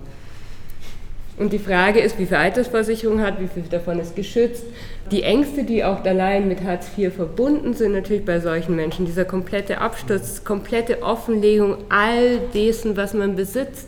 Und die Frage ist, wie viel Altersversicherung hat, wie viel davon ist geschützt. Die Ängste, die auch allein mit Hartz IV verbunden sind, natürlich bei solchen Menschen, dieser komplette Absturz, komplette Offenlegung all dessen, was man besitzt.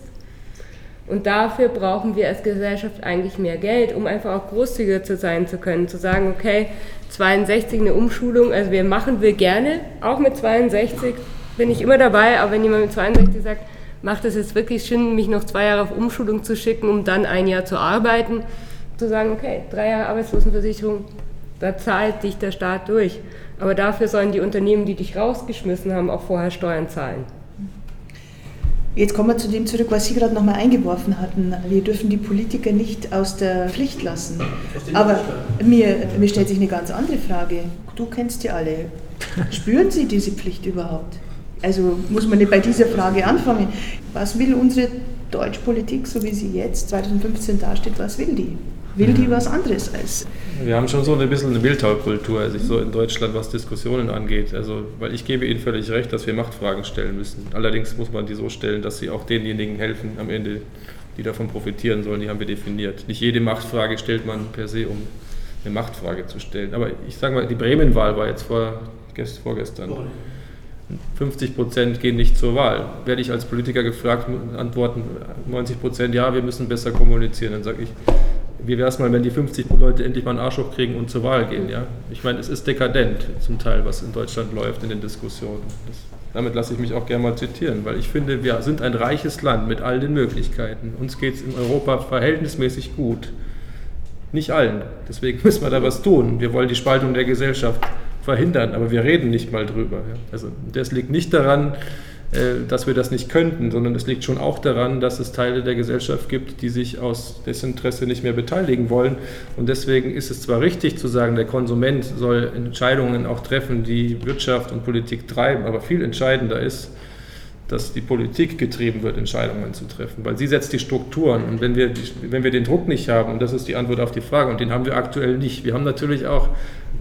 Und dafür brauchen wir als Gesellschaft eigentlich mehr Geld, um einfach auch großzügiger zu sein zu können, zu sagen, okay, 62 eine Umschulung, also wir machen wir gerne, auch mit 62 bin ich immer dabei, aber wenn jemand mit 62 sagt, macht es jetzt wirklich Sinn, mich noch zwei Jahre auf Umschulung zu schicken, um dann ein Jahr zu arbeiten, zu sagen, okay, drei Jahre Arbeitslosenversicherung, da zahlt dich der Staat durch. Aber dafür sollen die Unternehmen, die dich rausgeschmissen haben, auch vorher Steuern zahlen. Jetzt kommen wir zu dem zurück, was Sie gerade nochmal eingeworfen hatten. Wir dürfen die Politiker nicht aus der Pflicht lassen. Aber mir, mir stellt sich eine ganz andere Frage. Du kennst die alle. Spüren Sie diese Pflicht überhaupt? Also muss man nicht bei dieser Frage anfangen. Was will unsere Deutschpolitik, so wie sie jetzt 2015 dasteht, was will die? will die was anderes als. Wir haben schon so ein bisschen eine Wildtaukultur, also so in Deutschland, was Diskussionen angeht. Also, weil ich gebe Ihnen völlig recht, dass wir Machtfragen stellen müssen. Allerdings muss man die so stellen, dass sie auch denjenigen helfen am Ende, die davon profitieren sollen. Die haben wir definiert. Nicht jede Machtfrage stellt man per se, um eine Machtfrage zu stellen. Aber ich sage mal, die Bremen-Wahl war jetzt vor, vorgestern. 50 Prozent gehen nicht zur Wahl. Werde ich als Politiker gefragt, antworten 90 Prozent, ja, wir müssen besser kommunizieren. Dann sage ich, wie wäre es mal, wenn die 50 Leute endlich mal einen Arsch hochkriegen und zur Wahl gehen? Ja? Ich meine, es ist dekadent zum Teil, was in Deutschland läuft in den Diskussionen. Das, damit lasse ich mich auch gerne mal zitieren, weil ich finde, wir sind ein reiches Land mit all den Möglichkeiten. Uns geht es in Europa verhältnismäßig gut. Nicht allen. Deswegen müssen wir da was tun. Wir wollen die Spaltung der Gesellschaft verhindern, aber wir reden nicht mal drüber. Ja? Also das liegt nicht daran, dass wir das nicht könnten, sondern es liegt schon auch daran, dass es Teile der Gesellschaft gibt, die sich aus Desinteresse nicht mehr beteiligen wollen. Und deswegen ist es zwar richtig zu sagen, der Konsument soll Entscheidungen auch treffen, die Wirtschaft und Politik treiben, aber viel entscheidender ist, dass die Politik getrieben wird, Entscheidungen zu treffen, weil sie setzt die Strukturen. Und wenn wir, wenn wir den Druck nicht haben, und das ist die Antwort auf die Frage, und den haben wir aktuell nicht. Wir haben natürlich auch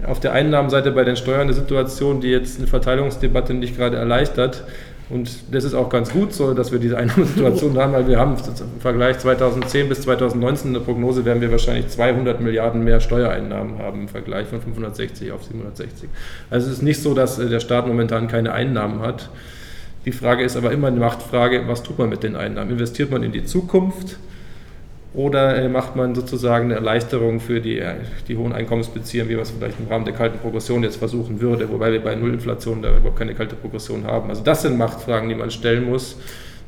auf der Einnahmenseite bei den Steuern eine Situation, die jetzt eine Verteilungsdebatte nicht gerade erleichtert. Und das ist auch ganz gut so, dass wir diese Einnahmensituation haben, weil wir haben im Vergleich 2010 bis 2019 in der Prognose werden wir wahrscheinlich 200 Milliarden mehr Steuereinnahmen haben im Vergleich von 560 auf 760. Also es ist nicht so, dass äh, der Staat momentan keine Einnahmen hat. Die Frage ist aber immer eine Machtfrage, was tut man mit den Einnahmen? Investiert man in die Zukunft? Oder äh, macht man sozusagen eine Erleichterung für die, äh, die hohen Einkommensbezieher, wie man es vielleicht im Rahmen der kalten Progression jetzt versuchen würde, wobei wir bei Nullinflation da überhaupt keine kalte Progression haben. Also das sind Machtfragen, die man stellen muss.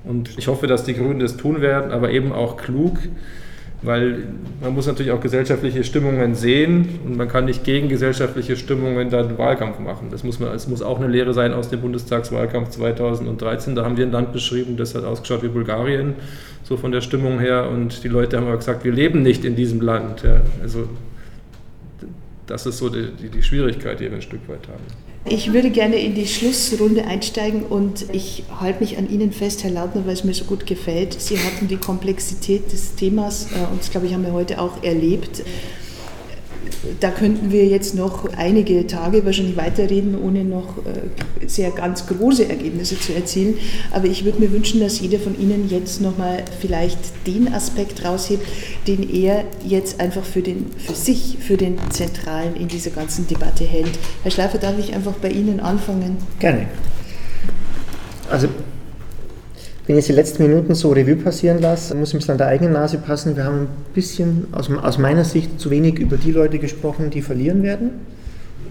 Und ich hoffe, dass die Grünen das tun werden, aber eben auch klug, weil man muss natürlich auch gesellschaftliche Stimmungen sehen und man kann nicht gegen gesellschaftliche Stimmungen dann Wahlkampf machen. Das muss, man, es muss auch eine Lehre sein aus dem Bundestagswahlkampf 2013. Da haben wir ein Land beschrieben, das hat ausgeschaut wie Bulgarien, so von der Stimmung her. Und die Leute haben aber gesagt, wir leben nicht in diesem Land. Ja, also das ist so die, die, die Schwierigkeit, die wir ein Stück weit haben. Ich würde gerne in die Schlussrunde einsteigen und ich halte mich an Ihnen fest, Herr Lautner, weil es mir so gut gefällt. Sie hatten die Komplexität des Themas äh, und das, glaube ich, haben wir heute auch erlebt da könnten wir jetzt noch einige Tage wahrscheinlich weiterreden, ohne noch äh, sehr ganz große Ergebnisse zu erzielen. Aber ich würde mir wünschen, dass jeder von Ihnen jetzt nochmal vielleicht den Aspekt raushebt, den er jetzt einfach für, den, für sich, für den Zentralen in dieser ganzen Debatte hält. Herr Schleifer, darf ich einfach bei Ihnen anfangen? Gerne. Also wenn ich jetzt die letzten Minuten so Revue passieren lasse, muss ich bisschen an der eigenen Nase passen. Wir haben ein bisschen aus, aus meiner Sicht zu wenig über die Leute gesprochen, die verlieren werden.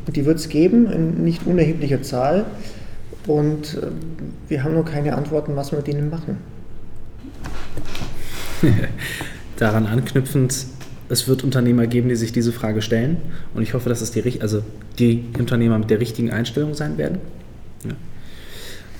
Und die wird es geben, in nicht unerheblicher Zahl. Und äh, wir haben noch keine Antworten, was wir mit denen machen. Daran anknüpfend, es wird Unternehmer geben, die sich diese Frage stellen. Und ich hoffe, dass es die, also die Unternehmer mit der richtigen Einstellung sein werden. Ja.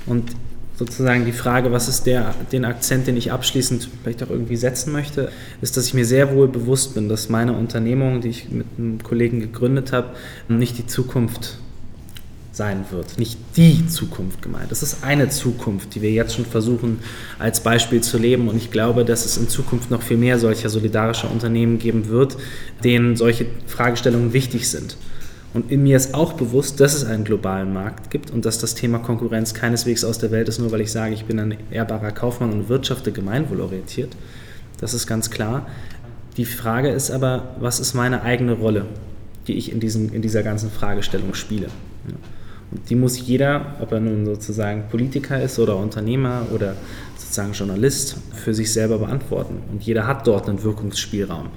Und sozusagen die Frage, was ist der, den Akzent, den ich abschließend vielleicht auch irgendwie setzen möchte, ist, dass ich mir sehr wohl bewusst bin, dass meine Unternehmung, die ich mit einem Kollegen gegründet habe, nicht die Zukunft sein wird. Nicht die Zukunft gemeint. Das ist eine Zukunft, die wir jetzt schon versuchen als Beispiel zu leben. Und ich glaube, dass es in Zukunft noch viel mehr solcher solidarischer Unternehmen geben wird, denen solche Fragestellungen wichtig sind. Und in mir ist auch bewusst, dass es einen globalen Markt gibt und dass das Thema Konkurrenz keineswegs aus der Welt ist, nur weil ich sage, ich bin ein ehrbarer Kaufmann und wirtschafte gemeinwohlorientiert. Das ist ganz klar. Die Frage ist aber, was ist meine eigene Rolle, die ich in, diesem, in dieser ganzen Fragestellung spiele? Und die muss jeder, ob er nun sozusagen Politiker ist oder Unternehmer oder sozusagen Journalist, für sich selber beantworten. Und jeder hat dort einen Wirkungsspielraum.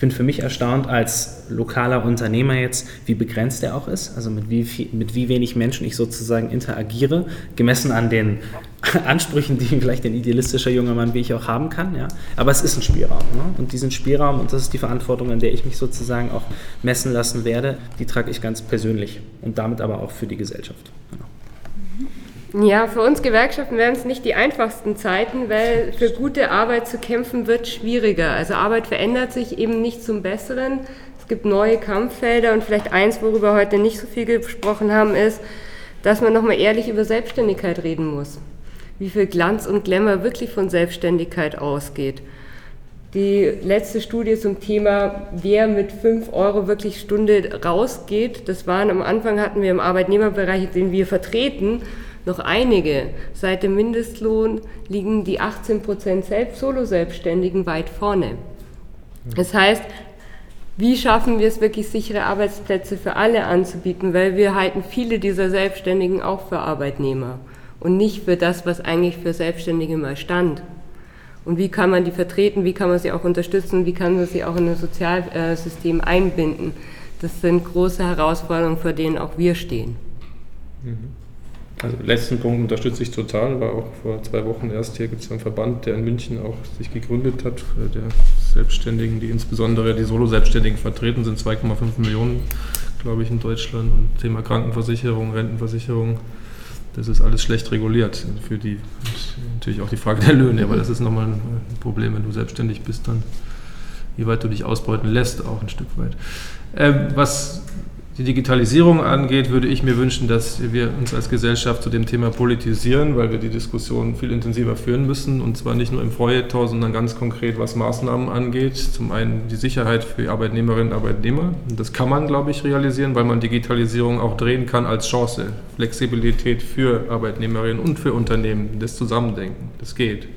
Ich bin für mich erstaunt als lokaler Unternehmer jetzt, wie begrenzt er auch ist, also mit wie, viel, mit wie wenig Menschen ich sozusagen interagiere, gemessen an den Ansprüchen, die vielleicht ein idealistischer junger Mann wie ich auch haben kann. Ja? Aber es ist ein Spielraum. Ne? Und diesen Spielraum, und das ist die Verantwortung, in der ich mich sozusagen auch messen lassen werde, die trage ich ganz persönlich und damit aber auch für die Gesellschaft. Genau. Ja, für uns Gewerkschaften werden es nicht die einfachsten Zeiten, weil für gute Arbeit zu kämpfen wird schwieriger. Also Arbeit verändert sich eben nicht zum Besseren. Es gibt neue Kampffelder und vielleicht eins, worüber heute nicht so viel gesprochen haben, ist, dass man nochmal ehrlich über Selbstständigkeit reden muss. Wie viel Glanz und Glamour wirklich von Selbstständigkeit ausgeht. Die letzte Studie zum Thema, wer mit 5 Euro wirklich Stunde rausgeht, das waren am Anfang hatten wir im Arbeitnehmerbereich, den wir vertreten, noch einige. Seit dem Mindestlohn liegen die 18 Prozent Selbst Solo-Selbstständigen weit vorne. Das heißt, wie schaffen wir es wirklich, sichere Arbeitsplätze für alle anzubieten, weil wir halten viele dieser Selbstständigen auch für Arbeitnehmer und nicht für das, was eigentlich für Selbstständige mal stand. Und wie kann man die vertreten, wie kann man sie auch unterstützen, wie kann man sie auch in das Sozialsystem einbinden. Das sind große Herausforderungen, vor denen auch wir stehen. Mhm. Also letzten Punkt unterstütze ich total, war auch vor zwei Wochen erst hier gibt es einen Verband, der in München auch sich gegründet hat, äh, der Selbstständigen, die insbesondere die Solo-Selbstständigen vertreten sind, 2,5 Millionen, glaube ich, in Deutschland. Und Thema Krankenversicherung, Rentenversicherung, das ist alles schlecht reguliert für die. Natürlich auch die Frage der Löhne, aber das ist nochmal ein Problem, wenn du selbstständig bist, dann wie weit du dich ausbeuten lässt, auch ein Stück weit. Ähm, was die Digitalisierung angeht, würde ich mir wünschen, dass wir uns als Gesellschaft zu dem Thema politisieren, weil wir die Diskussion viel intensiver führen müssen und zwar nicht nur im Feuilleton, sondern ganz konkret, was Maßnahmen angeht. Zum einen die Sicherheit für Arbeitnehmerinnen und Arbeitnehmer. Das kann man, glaube ich, realisieren, weil man Digitalisierung auch drehen kann als Chance. Flexibilität für Arbeitnehmerinnen und für Unternehmen, das Zusammendenken, das geht.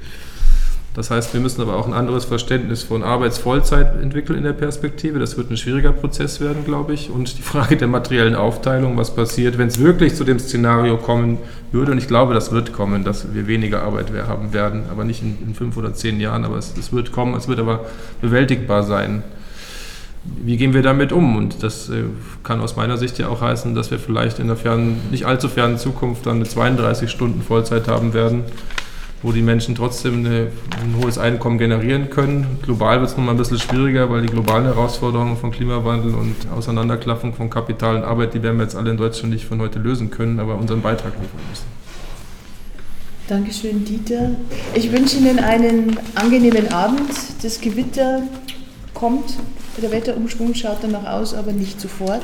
Das heißt, wir müssen aber auch ein anderes Verständnis von Arbeitsvollzeit entwickeln in der Perspektive. Das wird ein schwieriger Prozess werden, glaube ich. Und die Frage der materiellen Aufteilung, was passiert, wenn es wirklich zu dem Szenario kommen würde. Und ich glaube, das wird kommen, dass wir weniger Arbeit haben werden, aber nicht in, in fünf oder zehn Jahren. Aber es, es, wird kommen, es wird aber bewältigbar sein. Wie gehen wir damit um? Und das äh, kann aus meiner Sicht ja auch heißen, dass wir vielleicht in der fernen, nicht allzu fernen Zukunft dann eine 32 Stunden Vollzeit haben werden wo die Menschen trotzdem eine, ein hohes Einkommen generieren können. Global wird es nochmal ein bisschen schwieriger, weil die globalen Herausforderungen von Klimawandel und Auseinanderklaffung von Kapital und Arbeit, die werden wir jetzt alle in Deutschland nicht von heute lösen können, aber unseren Beitrag liefern müssen. Dankeschön, Dieter. Ich wünsche Ihnen einen angenehmen Abend. Das Gewitter kommt. Der Wetterumschwung schaut danach aus, aber nicht sofort.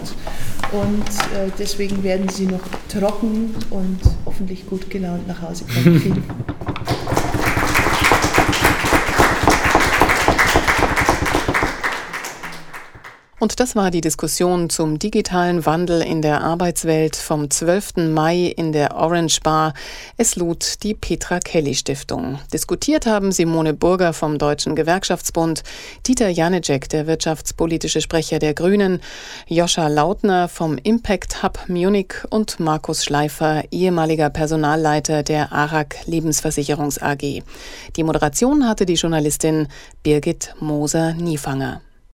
Und äh, deswegen werden Sie noch trocken und hoffentlich gut gelaunt nach Hause kommen. Und das war die Diskussion zum digitalen Wandel in der Arbeitswelt vom 12. Mai in der Orange Bar. Es lud die Petra Kelly Stiftung. Diskutiert haben Simone Burger vom Deutschen Gewerkschaftsbund, Dieter Janecek, der wirtschaftspolitische Sprecher der Grünen, Joscha Lautner vom Impact Hub Munich und Markus Schleifer, ehemaliger Personalleiter der ARAG Lebensversicherungs AG. Die Moderation hatte die Journalistin Birgit Moser-Niefanger.